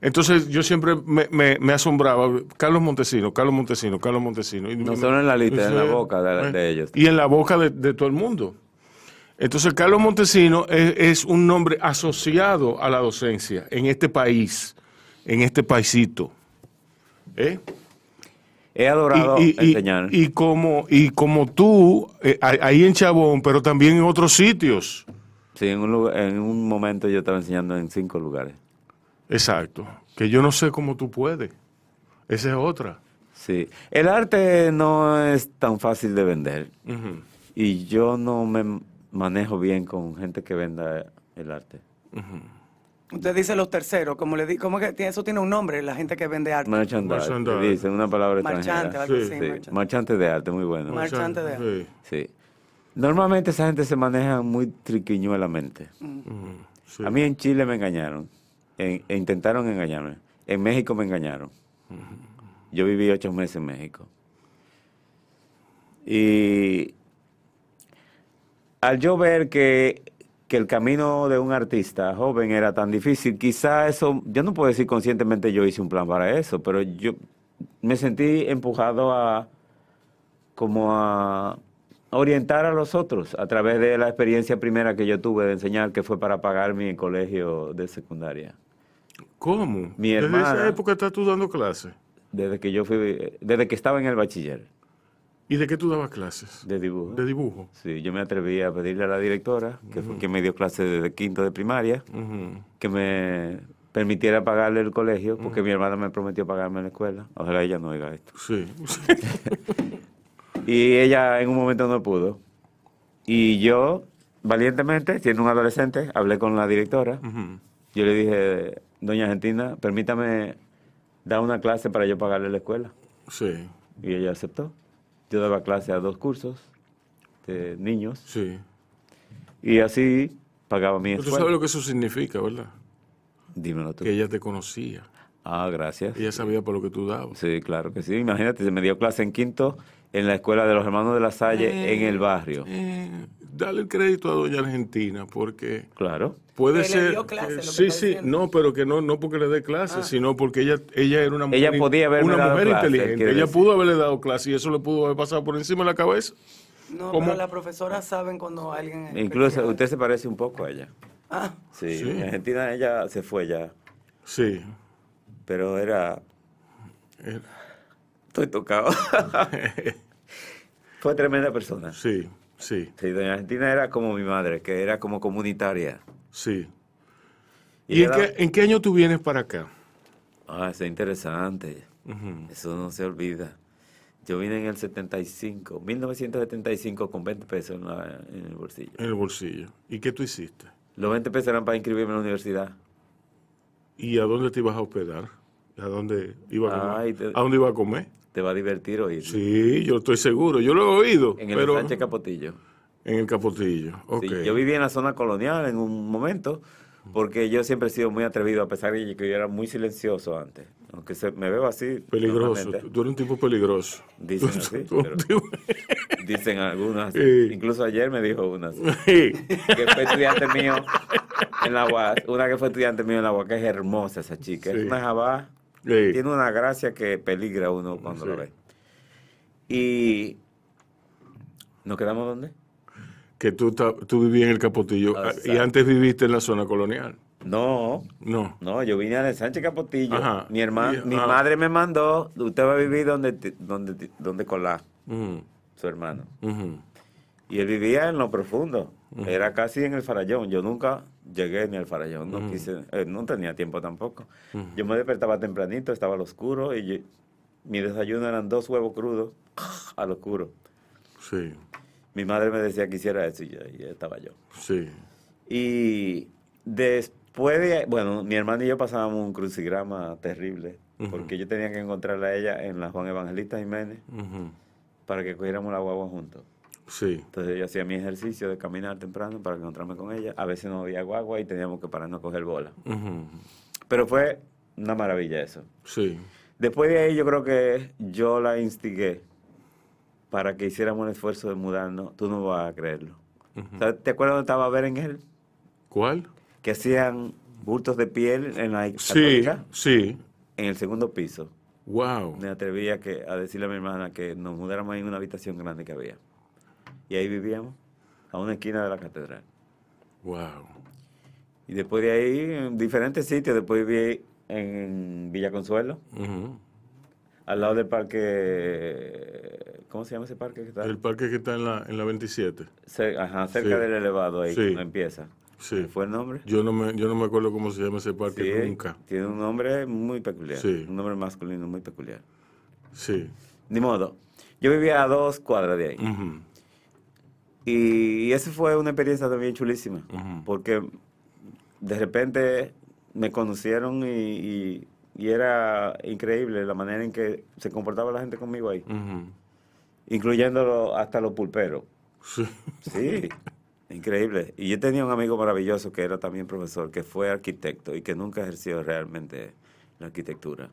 Speaker 1: Entonces yo siempre me, me- me asombraba, Carlos Montesino, Carlos Montesino, Carlos Montesino. Y
Speaker 2: No
Speaker 1: me-
Speaker 2: solo en la lista, en la boca de, de ellos.
Speaker 1: Y en la boca de, de todo el mundo. Entonces, Carlos Montesino es, es un nombre asociado a la docencia en este país, en este paisito. ¿Eh?
Speaker 2: He adorado
Speaker 1: y, y-
Speaker 2: enseñar.
Speaker 1: y como, y como tú, eh, ahí- ahí en Chabón, pero también en otros sitios.
Speaker 2: Sí, en un, lugar- en un momento yo estaba enseñando en cinco lugares.
Speaker 1: Exacto. Que yo no sé cómo tú puedes. Esa es otra.
Speaker 2: Sí. El arte no es tan fácil de vender. Y yo no me manejo bien con gente que venda el arte.
Speaker 3: Usted dice los terceros, como le di, ¿cómo que tiene- eso tiene un nombre, la gente que vende arte?
Speaker 2: Merchandise. Dice una palabra
Speaker 3: Marchante,
Speaker 2: extranjera.
Speaker 1: Sí.
Speaker 3: así.
Speaker 2: Sí,
Speaker 3: marchante.
Speaker 2: marchante de arte, muy bueno.
Speaker 3: Mar- Marchante de arte.
Speaker 1: Sí.
Speaker 2: Sí. Normalmente esa gente se maneja muy triquiñuelamente. A mí en Chile me engañaron. E intentaron engañarme. En México me engañaron. Yo viví ocho meses en México. Y al yo ver que, que el camino de un artista joven era tan difícil, quizá eso, yo no puedo decir conscientemente yo hice un plan para eso, pero yo me sentí empujado a como a orientar a los otros a través de la experiencia primera que yo tuve de enseñar, que fue para pagar mi colegio de secundaria.
Speaker 1: ¿Cómo?
Speaker 2: Mi
Speaker 1: Desde
Speaker 2: hermana-
Speaker 1: esa época estás tú dando clases.
Speaker 2: Desde que yo fui, desde que estaba en el bachiller.
Speaker 1: ¿Y de qué tú dabas clases?
Speaker 2: De dibujo.
Speaker 1: De dibujo.
Speaker 2: Sí, yo me atreví a pedirle a la directora, que fue quien me dio clases desde quinto de primaria, que me permitiera pagarle el colegio, porque mi hermana me prometió pagarme la escuela. Ojalá ella no oiga esto.
Speaker 1: Sí.
Speaker 2: y ella en un momento no pudo. Y yo, valientemente, siendo un adolescente, hablé con la directora. Yo le dije, doña Argentina, permítame dar una clase para yo pagarle la escuela.
Speaker 1: Sí.
Speaker 2: Y ella aceptó. Yo daba clase a dos cursos de niños.
Speaker 1: Sí.
Speaker 2: Y así pagaba mi escuela.
Speaker 1: Tú sabes lo que eso significa, ¿verdad?
Speaker 2: Dímelo tú.
Speaker 1: Que ella te conocía.
Speaker 2: Ah, gracias.
Speaker 1: Ella sabía por lo que tú dabas.
Speaker 2: Sí, claro que sí. Imagínate, se me dio clase en quinto en la escuela de los hermanos de la Salle
Speaker 1: Eh,
Speaker 2: en el barrio.
Speaker 1: Eh, dale el crédito a Doña Argentina, porque
Speaker 2: Claro.
Speaker 1: puede
Speaker 3: Que le
Speaker 1: ser.
Speaker 3: dio clase,
Speaker 1: que-
Speaker 3: lo que
Speaker 1: sí, sí,
Speaker 3: diciendo.
Speaker 1: no, pero que no, no porque le dé clase, sino porque ella, ella era una mujer,
Speaker 2: Ella podía
Speaker 1: una
Speaker 2: dado
Speaker 1: mujer
Speaker 2: clase,
Speaker 1: inteligente. Ella
Speaker 2: decir.
Speaker 1: pudo haberle dado clase y eso le pudo haber pasado por encima de la cabeza.
Speaker 3: No,
Speaker 1: ¿Cómo?
Speaker 3: pero las profesoras saben cuando alguien... es
Speaker 2: Incluso
Speaker 3: especial.
Speaker 2: usted se parece un poco a ella.
Speaker 3: Ah,
Speaker 2: Sí,
Speaker 1: Sí.
Speaker 2: en Argentina ella se fue ya,
Speaker 1: Sí.
Speaker 2: pero era...
Speaker 1: Eh,
Speaker 2: Estoy tocado. fue tremenda persona.
Speaker 1: Sí, sí,
Speaker 2: Sí, doña Argentina era como mi madre, que era como comunitaria.
Speaker 1: sí.
Speaker 2: Y
Speaker 1: ¿Y en
Speaker 2: era-
Speaker 1: qué, en qué año tú vienes para acá?
Speaker 2: Ah, eso es interesante. Eso no se olvida. Yo vine en el 75, 1975 con 20 pesos en, la- en el bolsillo.
Speaker 1: En el bolsillo. ¿Y qué tú hiciste?
Speaker 2: Los 20 pesos eran para inscribirme en la universidad.
Speaker 1: ¿Y a dónde te ibas a hospedar? ¿A dónde iba a comer?
Speaker 2: Ay, te-
Speaker 1: ¿A dónde iba a comer?
Speaker 2: Te va a divertir oír.
Speaker 1: Sí, yo estoy seguro. Yo lo he oído.
Speaker 2: En el
Speaker 1: pero
Speaker 2: Sánchez Capotillo.
Speaker 1: en el Capotillo. Ok.
Speaker 2: Sí, yo vivía en la zona colonial en un momento, porque yo siempre he sido muy atrevido, a pesar de que yo era muy silencioso antes. Aunque se, me veo así.
Speaker 1: Peligroso. Tú eres un tipo peligroso.
Speaker 2: Dicen así, pero- Dicen algunas.
Speaker 1: Sí.
Speaker 2: Incluso ayer me dijo una.
Speaker 1: Sí.
Speaker 2: que fue estudiante mío en la UAS, una que fue estudiante mío en la UAS, que es hermosa esa chica,
Speaker 1: Sí.
Speaker 2: es una jabá,
Speaker 1: Sí.
Speaker 2: tiene una gracia que peligra a uno cuando
Speaker 1: Sí.
Speaker 2: lo ve. Y ¿nos quedamos dónde?
Speaker 1: Que tú, tú vivías en el Capotillo
Speaker 2: Ah,
Speaker 1: y antes viviste en la zona colonial.
Speaker 2: No,
Speaker 1: No.
Speaker 2: no, yo vine de Sánchez Capotillo.
Speaker 1: Ajá.
Speaker 2: Mi hermana,
Speaker 1: Y-
Speaker 2: mi
Speaker 1: ah.
Speaker 2: madre me mandó, usted va a vivir donde donde donde Colá,
Speaker 1: Ujú,
Speaker 2: su hermano. Y él vivía en lo profundo. Era casi en el Farallón. Yo nunca llegué ni al Farallón. No quise, eh, no tenía tiempo tampoco. Yo me despertaba tempranito, estaba al oscuro y yo- mi desayuno eran dos huevos crudos al oscuro.
Speaker 1: Sí,
Speaker 2: Mi madre me decía que hiciera eso y ya, y ya estaba yo.
Speaker 1: sí.
Speaker 2: Y después de, bueno, mi hermana y yo pasábamos un crucigrama terrible, porque yo tenía que encontrarla a ella en la Juan Evangelista Jiménez para que cogiéramos la guagua juntos.
Speaker 1: Sí.
Speaker 2: Entonces yo hacía mi ejercicio de caminar temprano para encontrarme con ella. A veces no había guagua y teníamos que pararnos a coger bola. Pero fue una maravilla eso.
Speaker 1: Sí.
Speaker 2: Después de ahí yo creo que yo la instigué para que hiciéramos el esfuerzo de mudarnos. Tú no vas a creerlo. ¿Sabes? ¿Te acuerdas dónde estaba Berenguer?
Speaker 1: ¿Cuál?
Speaker 2: Que hacían bultos de piel en la
Speaker 1: Sí,
Speaker 2: católica,
Speaker 1: sí.
Speaker 2: en el segundo piso.
Speaker 1: Wow.
Speaker 2: Me atreví a, que, a decirle a mi hermana que nos mudáramos en una habitación grande que había. Y ahí vivíamos, a una esquina de la catedral.
Speaker 1: Wow.
Speaker 2: Y después de ahí, en diferentes sitios, después viví en Villa Consuelo, al lado del parque, ¿cómo se llama ese parque que está?
Speaker 1: El parque que está en la, en la 27.
Speaker 2: Ce- ajá, cerca
Speaker 1: Sí.
Speaker 2: del elevado ahí,
Speaker 1: Sí.
Speaker 2: empieza.
Speaker 1: Sí.
Speaker 2: ¿Fue el nombre?
Speaker 1: Yo no me, yo no me acuerdo cómo se llama ese parque
Speaker 2: Sí,
Speaker 1: nunca.
Speaker 2: Tiene un nombre muy peculiar,
Speaker 1: Sí.
Speaker 2: un nombre masculino muy peculiar.
Speaker 1: Sí.
Speaker 2: Ni modo. Yo vivía a dos cuadras de ahí.
Speaker 1: Ujú.
Speaker 2: Y esa fue una experiencia también chulísima, porque de repente me conocieron y, y- y era increíble la manera en que se comportaba la gente conmigo ahí,
Speaker 1: Ujú.
Speaker 2: incluyendo hasta los pulperos.
Speaker 1: Sí.
Speaker 2: Sí, increíble. Y yo tenía un amigo maravilloso que era también profesor, que fue arquitecto y que nunca ejerció realmente la arquitectura.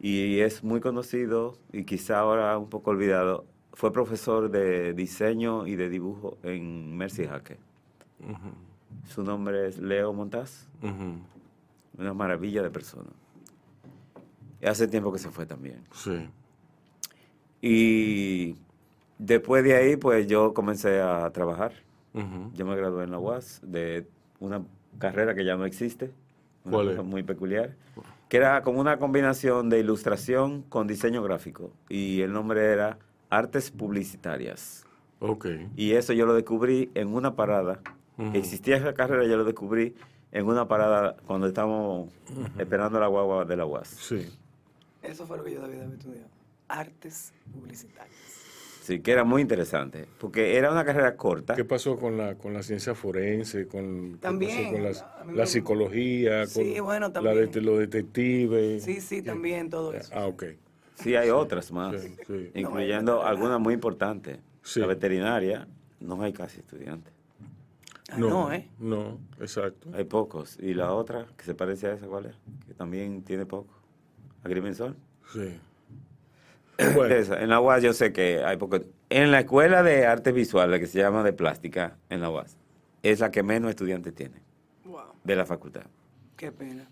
Speaker 2: Y es muy conocido y quizá ahora un poco olvidado. Fue profesor de diseño y de dibujo en Mercy Jaque. Su nombre es Leo Montaz, una maravilla de persona. Y hace tiempo que se fue también.
Speaker 1: Sí.
Speaker 2: Y después de ahí, pues yo comencé a trabajar. Yo me gradué en la UAS de una carrera que ya no existe, una
Speaker 1: ¿Cuál
Speaker 2: cosa
Speaker 1: es?
Speaker 2: muy peculiar, que era como una combinación de ilustración con diseño gráfico. Y el nombre era artes publicitarias.
Speaker 1: Ok.
Speaker 2: Y eso yo lo descubrí en una parada. Existía esa carrera, yo lo descubrí en una parada cuando estábamos esperando la guagua de la UAS.
Speaker 1: Sí.
Speaker 3: Eso fue lo que yo debía haber estudiado. Artes publicitarias.
Speaker 2: Sí, que era muy interesante, porque era una carrera corta.
Speaker 1: ¿Qué pasó con la, con la ciencia forense, con, qué
Speaker 3: También,
Speaker 1: pasó con las- la psicología,
Speaker 3: Sí,
Speaker 1: con
Speaker 3: bueno,
Speaker 1: la
Speaker 3: también.
Speaker 1: de, los detectives?
Speaker 3: Sí, sí, también todo eso.
Speaker 1: Ah, ok.
Speaker 2: Sí, hay otras más,
Speaker 1: Sí, sí.
Speaker 2: incluyendo algunas muy importantes.
Speaker 1: Sí.
Speaker 2: La veterinaria, no hay casi estudiantes.
Speaker 3: Ah, no, ¿eh?
Speaker 1: No, exacto.
Speaker 2: Hay pocos. Y la otra, que se parece a esa, ¿cuál es? Que también tiene poco. Agrimensor.
Speaker 1: Sí. Bueno,
Speaker 2: Esa, En la UAS yo sé que hay poco. En la escuela de artes visuales, que se llama de plástica, en la UAS, es la que menos estudiantes tiene
Speaker 3: Wow,
Speaker 2: de la facultad.
Speaker 3: qué pena.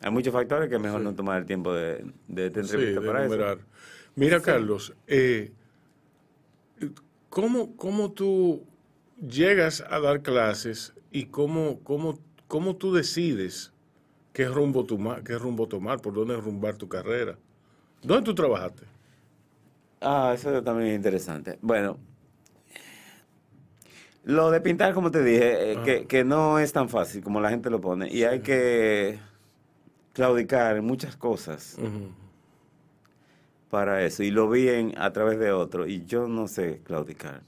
Speaker 2: Hay muchos factores que es mejor no tomar el tiempo de, de
Speaker 1: sí,
Speaker 2: entrevista
Speaker 1: de
Speaker 2: para eso.
Speaker 1: enumerar. Mira, Carlos, eh, ¿cómo, ¿cómo tú llegas a dar clases y cómo, cómo, cómo tú decides qué rumbo, tomar, qué rumbo tomar, por dónde rumbar tu carrera? ¿Dónde tú trabajaste?
Speaker 2: Ah, eso también es interesante. Bueno, lo de pintar, como te dije, eh, que, que no es tan fácil como la gente lo pone. Y hay que claudicar en muchas cosas para eso. Y lo vi en, a través de otro. Y yo no sé claudicar.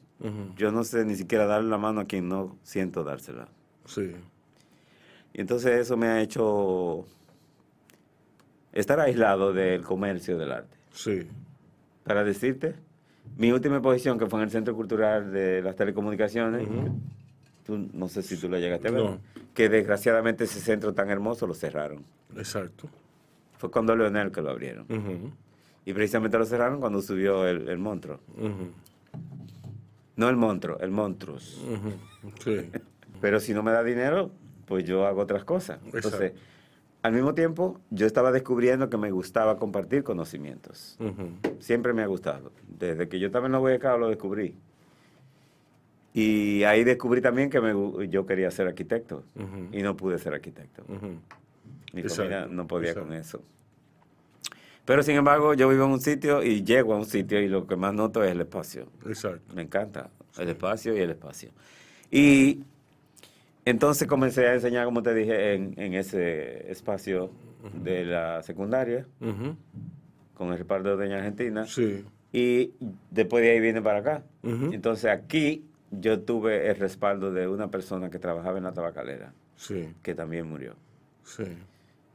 Speaker 2: Yo no sé ni siquiera darle la mano a quien no siento dársela.
Speaker 1: Sí,
Speaker 2: Y entonces eso me ha hecho estar aislado del comercio del arte.
Speaker 1: sí.
Speaker 2: Para decirte, mi última exposición, que fue en el Centro Cultural de las Telecomunicaciones, tú, no sé si tú la llegaste a ver,
Speaker 1: No.
Speaker 2: que desgraciadamente ese centro tan hermoso lo cerraron.
Speaker 1: Exacto.
Speaker 2: Fue cuando Leonel que lo abrieron. Y precisamente lo cerraron cuando subió el, el monstruo. No el monstruo, el monstruos.
Speaker 1: Sí,
Speaker 2: Pero si no me da dinero, pues yo hago otras cosas. Entonces,
Speaker 1: Exacto.
Speaker 2: al mismo tiempo, yo estaba descubriendo que me gustaba compartir conocimientos. Siempre me ha gustado. Desde que yo estaba en la UECA lo descubrí. Y ahí descubrí también que me yo quería ser arquitecto. Y no pude ser arquitecto.
Speaker 1: ujú.
Speaker 2: Mi
Speaker 1: Exacto,
Speaker 2: familia no podía
Speaker 1: exacto.
Speaker 2: con eso. Pero sin embargo, yo vivo en un sitio y llego a un sitio y lo que más noto es el espacio.
Speaker 1: Exacto.
Speaker 2: Me encanta el espacio y el espacio. Y entonces comencé a enseñar, como te dije, en, en ese espacio de la secundaria, con el respaldo de Doña Argentina.
Speaker 1: Sí.
Speaker 2: Y después de ahí vine para acá. Entonces aquí yo tuve el respaldo de una persona que trabajaba en la tabacalera,
Speaker 1: Sí,
Speaker 2: que también murió.
Speaker 1: sí.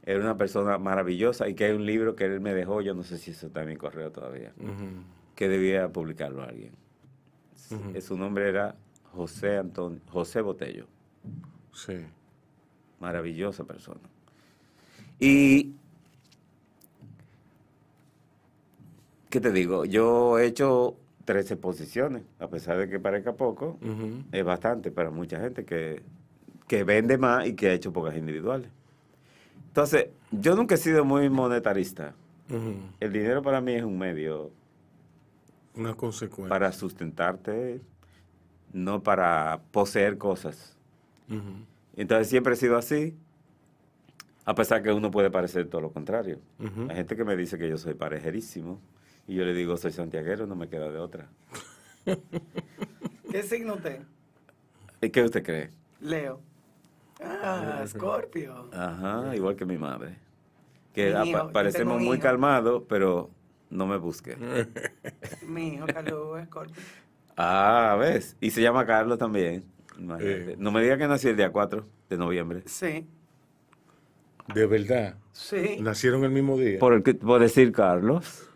Speaker 2: Era una persona maravillosa y que hay un libro que él me dejó, yo no sé si eso está en mi correo todavía, que debía publicarlo alguien. Eh, Su nombre era José Antonio, José Botello.
Speaker 1: Sí.
Speaker 2: Maravillosa persona. Y, ¿qué te digo? Yo he hecho tres exposiciones, a pesar de que parezca poco, es bastante para mucha gente que, que vende más y que ha hecho pocas individuales. Entonces, yo nunca he sido muy monetarista. El dinero para mí es un medio
Speaker 1: Una consecuencia.
Speaker 2: para sustentarte, no para poseer cosas. Entonces siempre he sido así, a pesar que uno puede parecer todo lo contrario. Hay gente que me dice que yo soy parejerísimo y yo le digo soy santiaguero, no me queda de otra.
Speaker 3: ¿Qué signo usted?
Speaker 2: ¿Y qué usted cree?
Speaker 3: Leo. Ah, Scorpio.
Speaker 2: Ajá, igual que mi madre. Que
Speaker 3: Mi hijo,
Speaker 2: parecemos muy calmados, pero no me busque.
Speaker 3: Mi hijo Carlos Scorpio.
Speaker 2: Ah, ¿ves? Y se llama Carlos también. Imagínate.
Speaker 1: Eh.
Speaker 2: No me diga que nació el día 4 de noviembre.
Speaker 3: Sí,
Speaker 1: De verdad.
Speaker 3: sí.
Speaker 1: Nacieron el mismo día.
Speaker 2: Por, el que- por decir Carlos.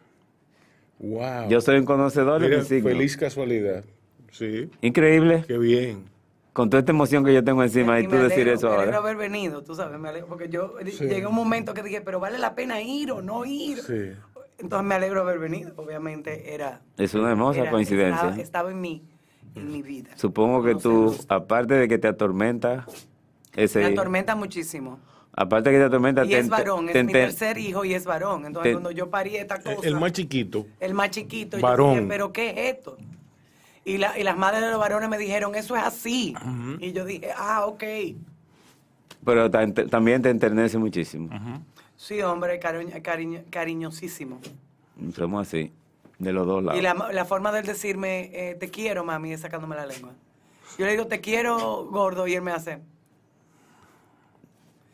Speaker 1: Wow.
Speaker 2: Yo soy un conocedor de
Speaker 1: Mira,
Speaker 2: mi signo.
Speaker 1: feliz casualidad. Sí.
Speaker 2: Increíble.
Speaker 1: Qué bien.
Speaker 2: Con toda esta emoción que yo tengo encima y,
Speaker 3: Y
Speaker 2: tú
Speaker 3: me
Speaker 2: decir eso
Speaker 3: me alegro
Speaker 2: ahora.
Speaker 3: haber venido, tú sabes, me alegro, porque yo di-
Speaker 1: Sí.
Speaker 3: llegué a un momento que dije, pero vale la pena ir o no ir.
Speaker 1: Sí.
Speaker 3: Entonces me alegro haber venido, obviamente era...
Speaker 2: Es una hermosa
Speaker 3: era-
Speaker 2: coincidencia.
Speaker 3: Estaba, estaba en, mi, en mi vida.
Speaker 2: Supongo que tú,
Speaker 3: Conocerlos.
Speaker 2: aparte de que te atormenta ese...
Speaker 3: Me atormenta muchísimo.
Speaker 2: Aparte que te atormenta...
Speaker 3: Y es varón, es mi
Speaker 2: te-
Speaker 3: tercer hijo y es varón. Entonces cuando yo parí esta cosa...
Speaker 1: El más chiquito.
Speaker 3: el más chiquito.
Speaker 1: Varón.
Speaker 3: Yo dije, pero ¿qué es esto? Y, la, y las madres de los varones me dijeron, eso es así. Y yo dije, ah, ok.
Speaker 2: Pero también te enternece muchísimo.
Speaker 3: Sí, hombre, cariño, cariño- cariñosísimo.
Speaker 2: Somos así. De los dos lados.
Speaker 3: Y la, la forma de él decirme, eh, te quiero, mami, es sacándome la lengua. Yo le digo, te quiero, gordo, y él me hace.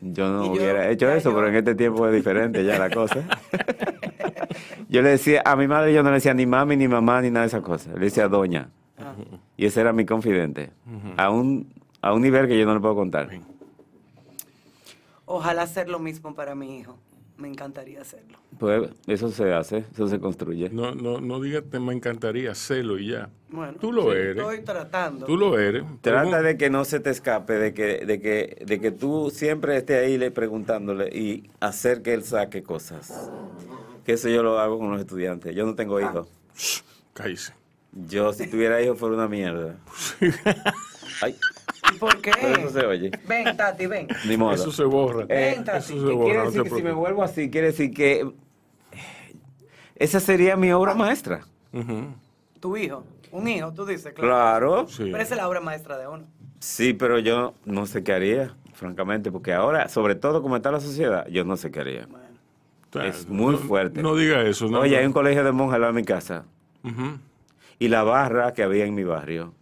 Speaker 2: Yo no
Speaker 3: Y yo-
Speaker 2: hubiera hecho
Speaker 3: ya
Speaker 2: eso,
Speaker 3: yo-
Speaker 2: pero en este tiempo es diferente ya la cosa. yo le decía, a mi madre yo no le decía ni mami, ni mamá, ni nada de esas cosas. Le decía doña.
Speaker 3: Ah.
Speaker 2: Y ese era mi confidente. a, un, a un nivel que yo no le puedo contar.
Speaker 3: Ojalá hacer lo mismo para mi hijo. Me encantaría hacerlo.
Speaker 2: Pues eso se hace, eso se construye.
Speaker 1: No, no, no digas te me encantaría hacerlo y ya.
Speaker 3: Bueno,
Speaker 1: Tú lo
Speaker 3: sí,
Speaker 1: eres.
Speaker 3: Estoy tratando.
Speaker 1: Tú lo eres.
Speaker 2: Trata de que no se te escape, de que, de que, de que tú siempre estés ahí le preguntándole y hacer que él saque cosas. Que eso yo lo hago con los estudiantes. Yo no tengo hijos.
Speaker 1: Cállese.
Speaker 2: Yo si tuviera hijos fuera una mierda. Ay,
Speaker 3: ¿Y por qué?
Speaker 2: pero eso se oye.
Speaker 3: Ven, Tati, ven.
Speaker 2: Ni modo.
Speaker 1: Eso se borra.
Speaker 2: Eh,
Speaker 3: Ven, Tati.
Speaker 1: Eso
Speaker 2: ¿qué
Speaker 1: se borra.
Speaker 2: quiere decir que si me vuelvo así, quiere decir que eh, esa sería mi obra maestra.
Speaker 3: Tu hijo. Un hijo, tú dices, claro.
Speaker 2: Claro.
Speaker 1: Sí.
Speaker 3: Pero esa es la obra maestra de uno.
Speaker 2: Sí, pero yo no sé qué haría, francamente, porque ahora, sobre todo como está la sociedad, yo no sé qué haría.
Speaker 3: Bueno.
Speaker 2: Es muy fuerte.
Speaker 1: No diga eso. No,
Speaker 2: Oye, hay un colegio de monjas al lado de mi casa y la barra que había en mi barrio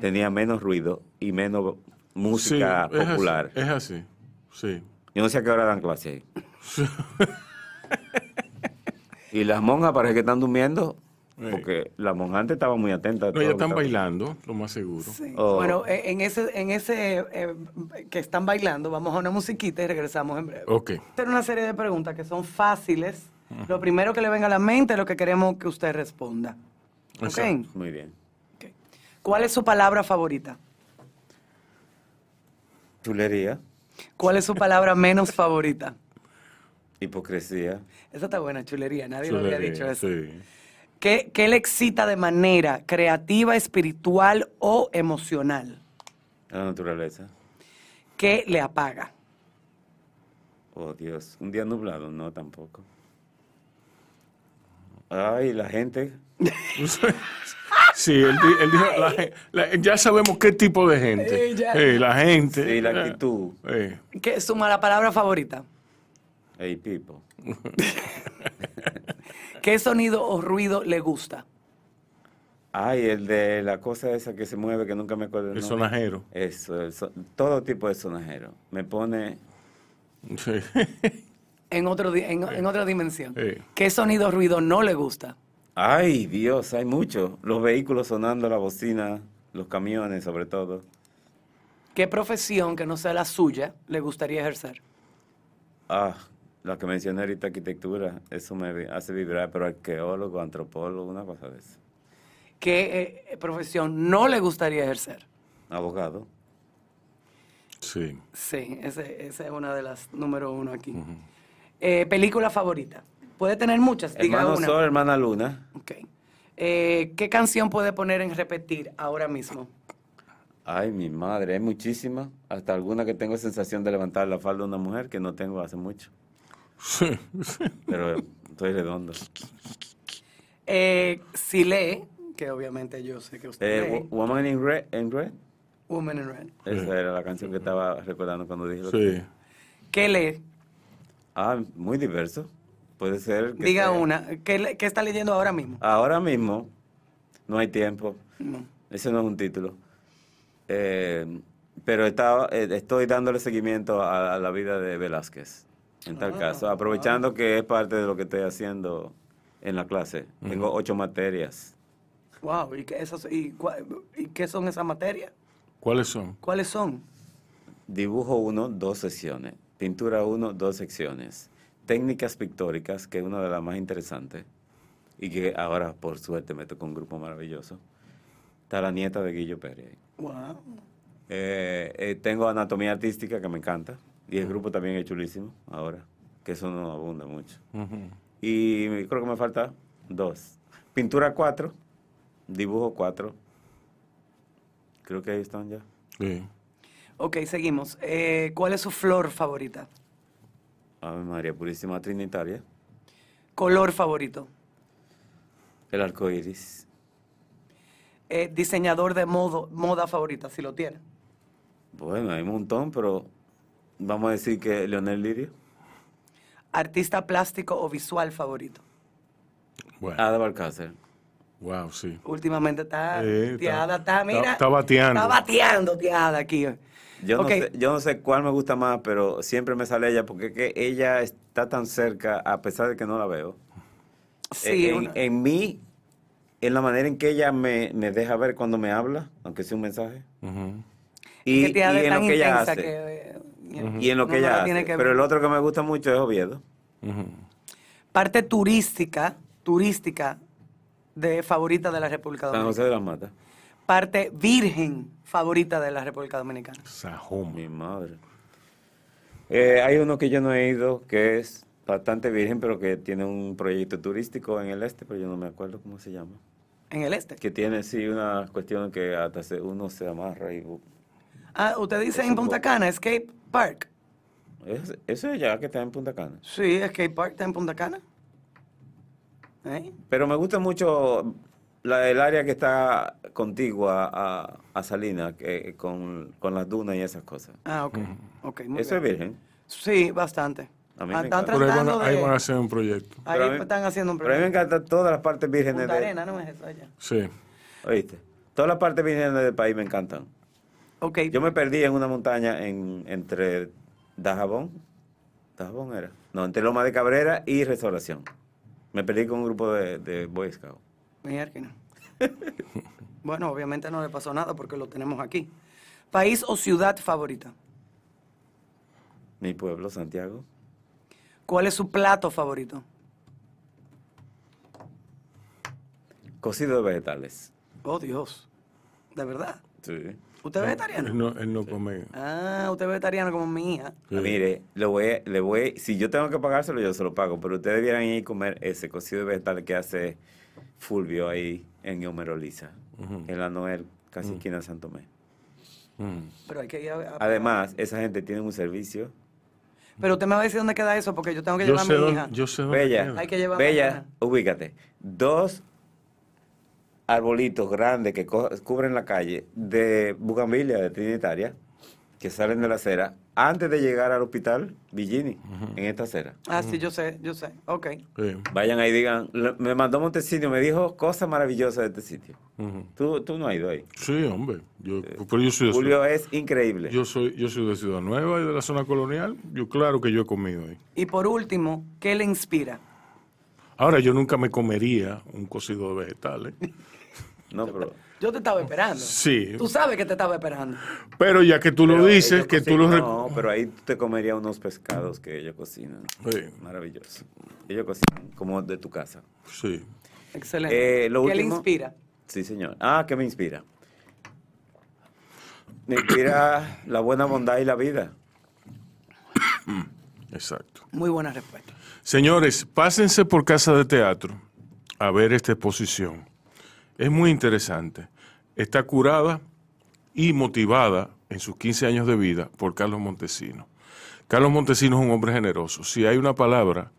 Speaker 2: tenía menos ruido y menos música
Speaker 1: Sí, es así,
Speaker 2: popular.
Speaker 1: Es así. Sí.
Speaker 2: Yo no sé a qué hora dan clase ahí. y las monjas parece que están durmiendo
Speaker 1: Sí.
Speaker 2: porque la monja antes estaba muy atenta.
Speaker 1: No, ya están
Speaker 2: estaba-
Speaker 1: bailando, lo más seguro.
Speaker 3: Sí.
Speaker 2: Oh.
Speaker 3: Bueno, eh, en ese, en ese eh, que están bailando, vamos a una musiquita y regresamos en breve.
Speaker 1: Ok.
Speaker 3: Hacer una serie de preguntas que son fáciles. Lo primero que le venga a la mente es lo que queremos que usted responda. ¿Ok?
Speaker 1: Exacto.
Speaker 2: Muy bien.
Speaker 3: ¿Cuál es su palabra favorita?
Speaker 2: Chulería,
Speaker 3: ¿Cuál es su palabra menos favorita?
Speaker 2: hipocresía.
Speaker 3: Esa está buena, chulería. Nadie lo había
Speaker 1: Chulería,
Speaker 3: dicho eso.
Speaker 1: sí.
Speaker 3: ¿Qué, qué le excita de manera creativa, espiritual o emocional?
Speaker 2: La naturaleza.
Speaker 3: ¿Qué le apaga?
Speaker 2: Oh, Dios. Un día nublado, no, tampoco. Ay, la gente.
Speaker 1: Sí, él, él dijo, la gen- la- ya sabemos qué tipo de gente.
Speaker 3: Eh.
Speaker 1: Eh, la gente.
Speaker 2: Sí, la
Speaker 1: Eh,
Speaker 2: actitud.
Speaker 1: eh.
Speaker 3: ¿Qué es su mala palabra favorita?
Speaker 2: Hey, people.
Speaker 3: ¿Qué sonido o ruido le gusta?
Speaker 2: Ay, el de la cosa esa que se mueve, que nunca me acuerdo.
Speaker 1: El
Speaker 2: nombre.
Speaker 1: sonajero.
Speaker 2: Eso, el so- todo tipo de sonajero. Me pone.
Speaker 1: Sí.
Speaker 3: En, otro, en, en otra dimensión. ¿Qué sonido o ruido no le gusta?
Speaker 2: Ay, Dios, hay mucho. Los vehículos sonando, la bocina, los camiones, sobre todo.
Speaker 3: ¿Qué profesión que no sea la suya le gustaría ejercer?
Speaker 2: Ah, la que mencioné ahorita, arquitectura, eso me hace vibrar, pero arqueólogo, antropólogo, una cosa de eso.
Speaker 3: ¿Qué eh, profesión no le gustaría ejercer?
Speaker 2: Abogado.
Speaker 1: Sí.
Speaker 3: Sí, ese- esa es una de las número uno aquí. Eh, ¿Película favorita? Puede tener muchas, diga
Speaker 2: Hermano
Speaker 3: una.
Speaker 2: Sol, hermana Luna.
Speaker 3: Ok. Eh, ¿Qué canción puede poner en repetir ahora mismo?
Speaker 2: Ay, mi madre, hay muchísimas. Hasta alguna que tengo sensación de levantar la falda de una mujer que no tengo hace mucho.
Speaker 1: Sí.
Speaker 2: Pero estoy redondo.
Speaker 3: Eh, si lee, que obviamente yo sé que usted
Speaker 2: Eh,
Speaker 3: lee,
Speaker 2: Wo- Woman in Red, in Red.
Speaker 3: Woman in Red.
Speaker 2: Esa era la canción que estaba recordando cuando dije lo
Speaker 1: Sí.
Speaker 2: que-
Speaker 3: ¿Qué lee?
Speaker 2: Ah, muy diverso. Puede ser. que
Speaker 3: Diga
Speaker 2: sea-
Speaker 3: una. ¿Qué, está leyendo ahora mismo?
Speaker 2: Ahora mismo, no hay tiempo.
Speaker 3: No.
Speaker 2: Ese no es un título. Eh, pero estaba, eh, estoy dándole seguimiento a, a la vida de Velázquez, en tal
Speaker 3: Ah,
Speaker 2: caso, aprovechando que es parte de lo que estoy haciendo en la clase. Tengo ocho materias.
Speaker 3: Wow, ¿y qué, esas- y, cua- y qué son esas materias?
Speaker 1: ¿Cuáles son?
Speaker 3: ¿Cuáles son?
Speaker 2: Dibujo 1, dos secciones. Pintura 1, dos secciones. Técnicas pictóricas, que es una de las más interesantes. Y que ahora, por suerte, me tocó un grupo maravilloso. Está la nieta de Guillo Pérez.
Speaker 3: Wow.
Speaker 2: Eh, eh, tengo anatomía artística, que me encanta. Y el grupo también es chulísimo, ahora. Que eso no abunda mucho. Y creo que me falta dos. Pintura 4, dibujo 4. Creo que ahí están ya.
Speaker 1: Sí.
Speaker 3: Ok, seguimos. Eh, ¿Cuál es su flor favorita?
Speaker 2: Ave María Purísima Trinitaria.
Speaker 3: ¿Color favorito?
Speaker 2: El arco iris.
Speaker 3: Eh, ¿Diseñador de modo, moda favorita, si lo tiene?
Speaker 2: Bueno, hay un montón, pero vamos a decir que Leonel Lirio.
Speaker 3: ¿Artista plástico o visual favorito?
Speaker 1: Bueno,
Speaker 2: Ada Balcácer.
Speaker 1: wow, sí.
Speaker 3: Últimamente está
Speaker 1: Eh,
Speaker 3: tiada,
Speaker 1: está-
Speaker 3: está, mira.
Speaker 1: está- está bateando.
Speaker 3: Está bateando tiada aquí.
Speaker 2: Yo, no sé, yo no sé cuál me gusta más, pero siempre me sale ella porque es que ella está tan cerca a pesar de que no la veo.
Speaker 3: Sí,
Speaker 2: en,
Speaker 3: una-
Speaker 2: en mí, en la manera en que ella me, me deja ver cuando me habla, aunque sea un mensaje. Y,
Speaker 3: Tiada
Speaker 2: y en lo que ella hace.
Speaker 3: que, eh,
Speaker 2: Y en lo que
Speaker 3: no
Speaker 2: ella hace.
Speaker 3: que
Speaker 2: Pero el otro que me gusta mucho es Oviedo.
Speaker 3: Parte turística, turística de favorita de la República
Speaker 2: San José
Speaker 3: Dominicana.
Speaker 2: de las Matas.
Speaker 3: Parte virgen favorita de la República Dominicana.
Speaker 1: Sajoma.
Speaker 2: Mi madre. Eh, hay uno que yo no he ido, que es bastante virgen, pero que tiene un proyecto turístico en el este, pero yo no me acuerdo cómo se llama.
Speaker 3: En el este.
Speaker 2: Que tiene, sí, una cuestión que hasta se- uno se amarra y...
Speaker 3: Ah, usted dice
Speaker 2: Es
Speaker 3: en
Speaker 2: un
Speaker 3: Punta Cana, Skate Park.
Speaker 2: Es- Eso es ya que está en Punta Cana.
Speaker 3: Sí, Skate Park está en Punta Cana. ¿Eh?
Speaker 2: Pero me gusta mucho la, el área que está contigua a, a Salinas, que- con, con las dunas y esas cosas.
Speaker 3: Ah, ok. Ok, muy
Speaker 2: Eso
Speaker 3: bien.
Speaker 2: es virgen.
Speaker 3: Sí, bastante.
Speaker 2: A mí
Speaker 3: Ah,
Speaker 2: me
Speaker 3: están.
Speaker 1: Pero ahí van,
Speaker 3: tratando
Speaker 1: a, ahí
Speaker 3: de...
Speaker 1: van a hacer un proyecto.
Speaker 3: Ahí
Speaker 2: mí-
Speaker 3: están haciendo un
Speaker 2: Pero a mí me
Speaker 3: proyecto.
Speaker 2: encantan todas las partes vírgenes
Speaker 3: Punta
Speaker 2: de...
Speaker 3: Arena, ¿no es eso allá?
Speaker 1: Sí.
Speaker 2: ¿Oíste? Todas las partes vírgenes del país me encantan.
Speaker 3: Ok.
Speaker 2: Yo me perdí en una montaña en, entre Dajabón. ¿Dajabón era? No, entre Loma de Cabrera y Restauración. Me perdí con un grupo de, de Boy Scouts.
Speaker 3: Bueno, obviamente no le pasó nada porque lo tenemos aquí. País o ciudad favorita.
Speaker 2: Mi pueblo, Santiago.
Speaker 3: ¿Cuál es su plato favorito?
Speaker 2: Cocido de vegetales.
Speaker 3: Oh, Dios. ¿De verdad?
Speaker 2: Sí.
Speaker 3: ¿Usted es vegetariano?
Speaker 1: Él no, él no come.
Speaker 3: Ah, usted es vegetariano como mi hija.
Speaker 1: Sí.
Speaker 2: Mire, le voy, le voy, si yo tengo que pagárselo, yo se lo pago, pero ustedes debieran ir a comer ese cocido de vegetales que hace Fulvio ahí en Homero Lisa, en la Noel, casi esquina de San Tomé.
Speaker 1: Mm.
Speaker 3: Pero hay que ir a... a-
Speaker 2: Además, esa gente tiene un servicio.
Speaker 3: Pero usted me va a decir dónde queda eso porque yo tengo que
Speaker 1: Yo
Speaker 3: llevar a mi
Speaker 1: dónde,
Speaker 3: hija.
Speaker 1: yo sé dónde
Speaker 2: Bella,
Speaker 1: queda.
Speaker 3: Hay que llevar
Speaker 2: Bella,
Speaker 3: mañana.
Speaker 2: ubícate. Dos arbolitos grandes que cubren la calle de Bugambilia, de Trinitaria, que salen de la acera, antes de llegar al hospital Villini, en esta acera.
Speaker 3: Ah, sí, yo sé, yo sé. Ok.
Speaker 1: Sí.
Speaker 2: Vayan ahí y digan, "Le- me mandó Montesino, me dijo cosas maravillosas de este sitio. Tú, tú no has ido ahí.
Speaker 1: Sí, hombre. Yo, pero yo soy de
Speaker 2: Julio
Speaker 1: Ciudad,
Speaker 2: es increíble.
Speaker 1: yo soy, yo soy de Ciudad Nueva y de la zona colonial. Yo claro que yo he comido ahí.
Speaker 3: Y por último, ¿qué le inspira?
Speaker 1: Ahora yo nunca me comería un cocido de vegetales.
Speaker 2: no, pero,
Speaker 3: Yo te estaba esperando.
Speaker 1: Sí.
Speaker 3: Tú sabes que te estaba esperando.
Speaker 1: Pero ya que tú lo dices, que tú lo
Speaker 2: No, pero ahí te comerías unos pescados que ellos cocinan.
Speaker 1: Sí.
Speaker 2: Maravilloso. Ellos cocinan como de tu casa.
Speaker 1: Sí.
Speaker 3: Excelente.
Speaker 2: Eh, lo
Speaker 3: ¿Qué le inspira?
Speaker 2: Sí, señor. Ah, ¿qué me inspira? Me inspira la buena bondad y la vida.
Speaker 1: Exacto.
Speaker 3: Muy buena respuesta.
Speaker 1: Señores, pásense por Casa de Teatro a ver esta exposición. Es muy interesante. Está curada y motivada en sus 15 años de vida por Carlos Montesino. Carlos Montesino es un hombre generoso. Si hay una palabra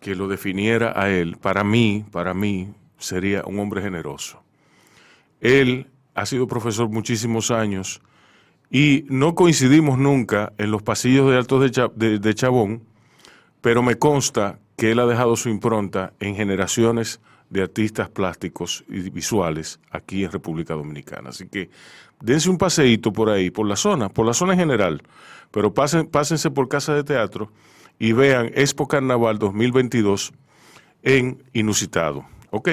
Speaker 1: que lo definiera a él, para mí, para mí, sería un hombre generoso. Él ha sido profesor muchísimos años y no coincidimos nunca en los pasillos de Altos de, Cha- de- de Chabón, pero me consta que él ha dejado su impronta en generaciones de artistas plásticos y visuales aquí en República Dominicana. Así que dense un paseíto por ahí, por la zona, por la zona en general, pero pasen, pásense por Casa de Teatro y vean Expo Carnaval 2022 en Inusitado. ¿Ok?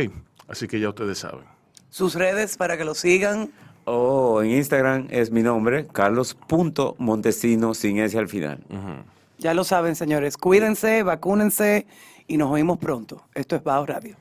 Speaker 1: Así que ya ustedes saben.
Speaker 3: Sus redes para que lo sigan.
Speaker 2: Oh, en Instagram es mi nombre, carlos.montesino sin ese al final.
Speaker 3: Ya lo saben, señores. Cuídense, vacúnense y nos oímos pronto. Esto es Bao Radio.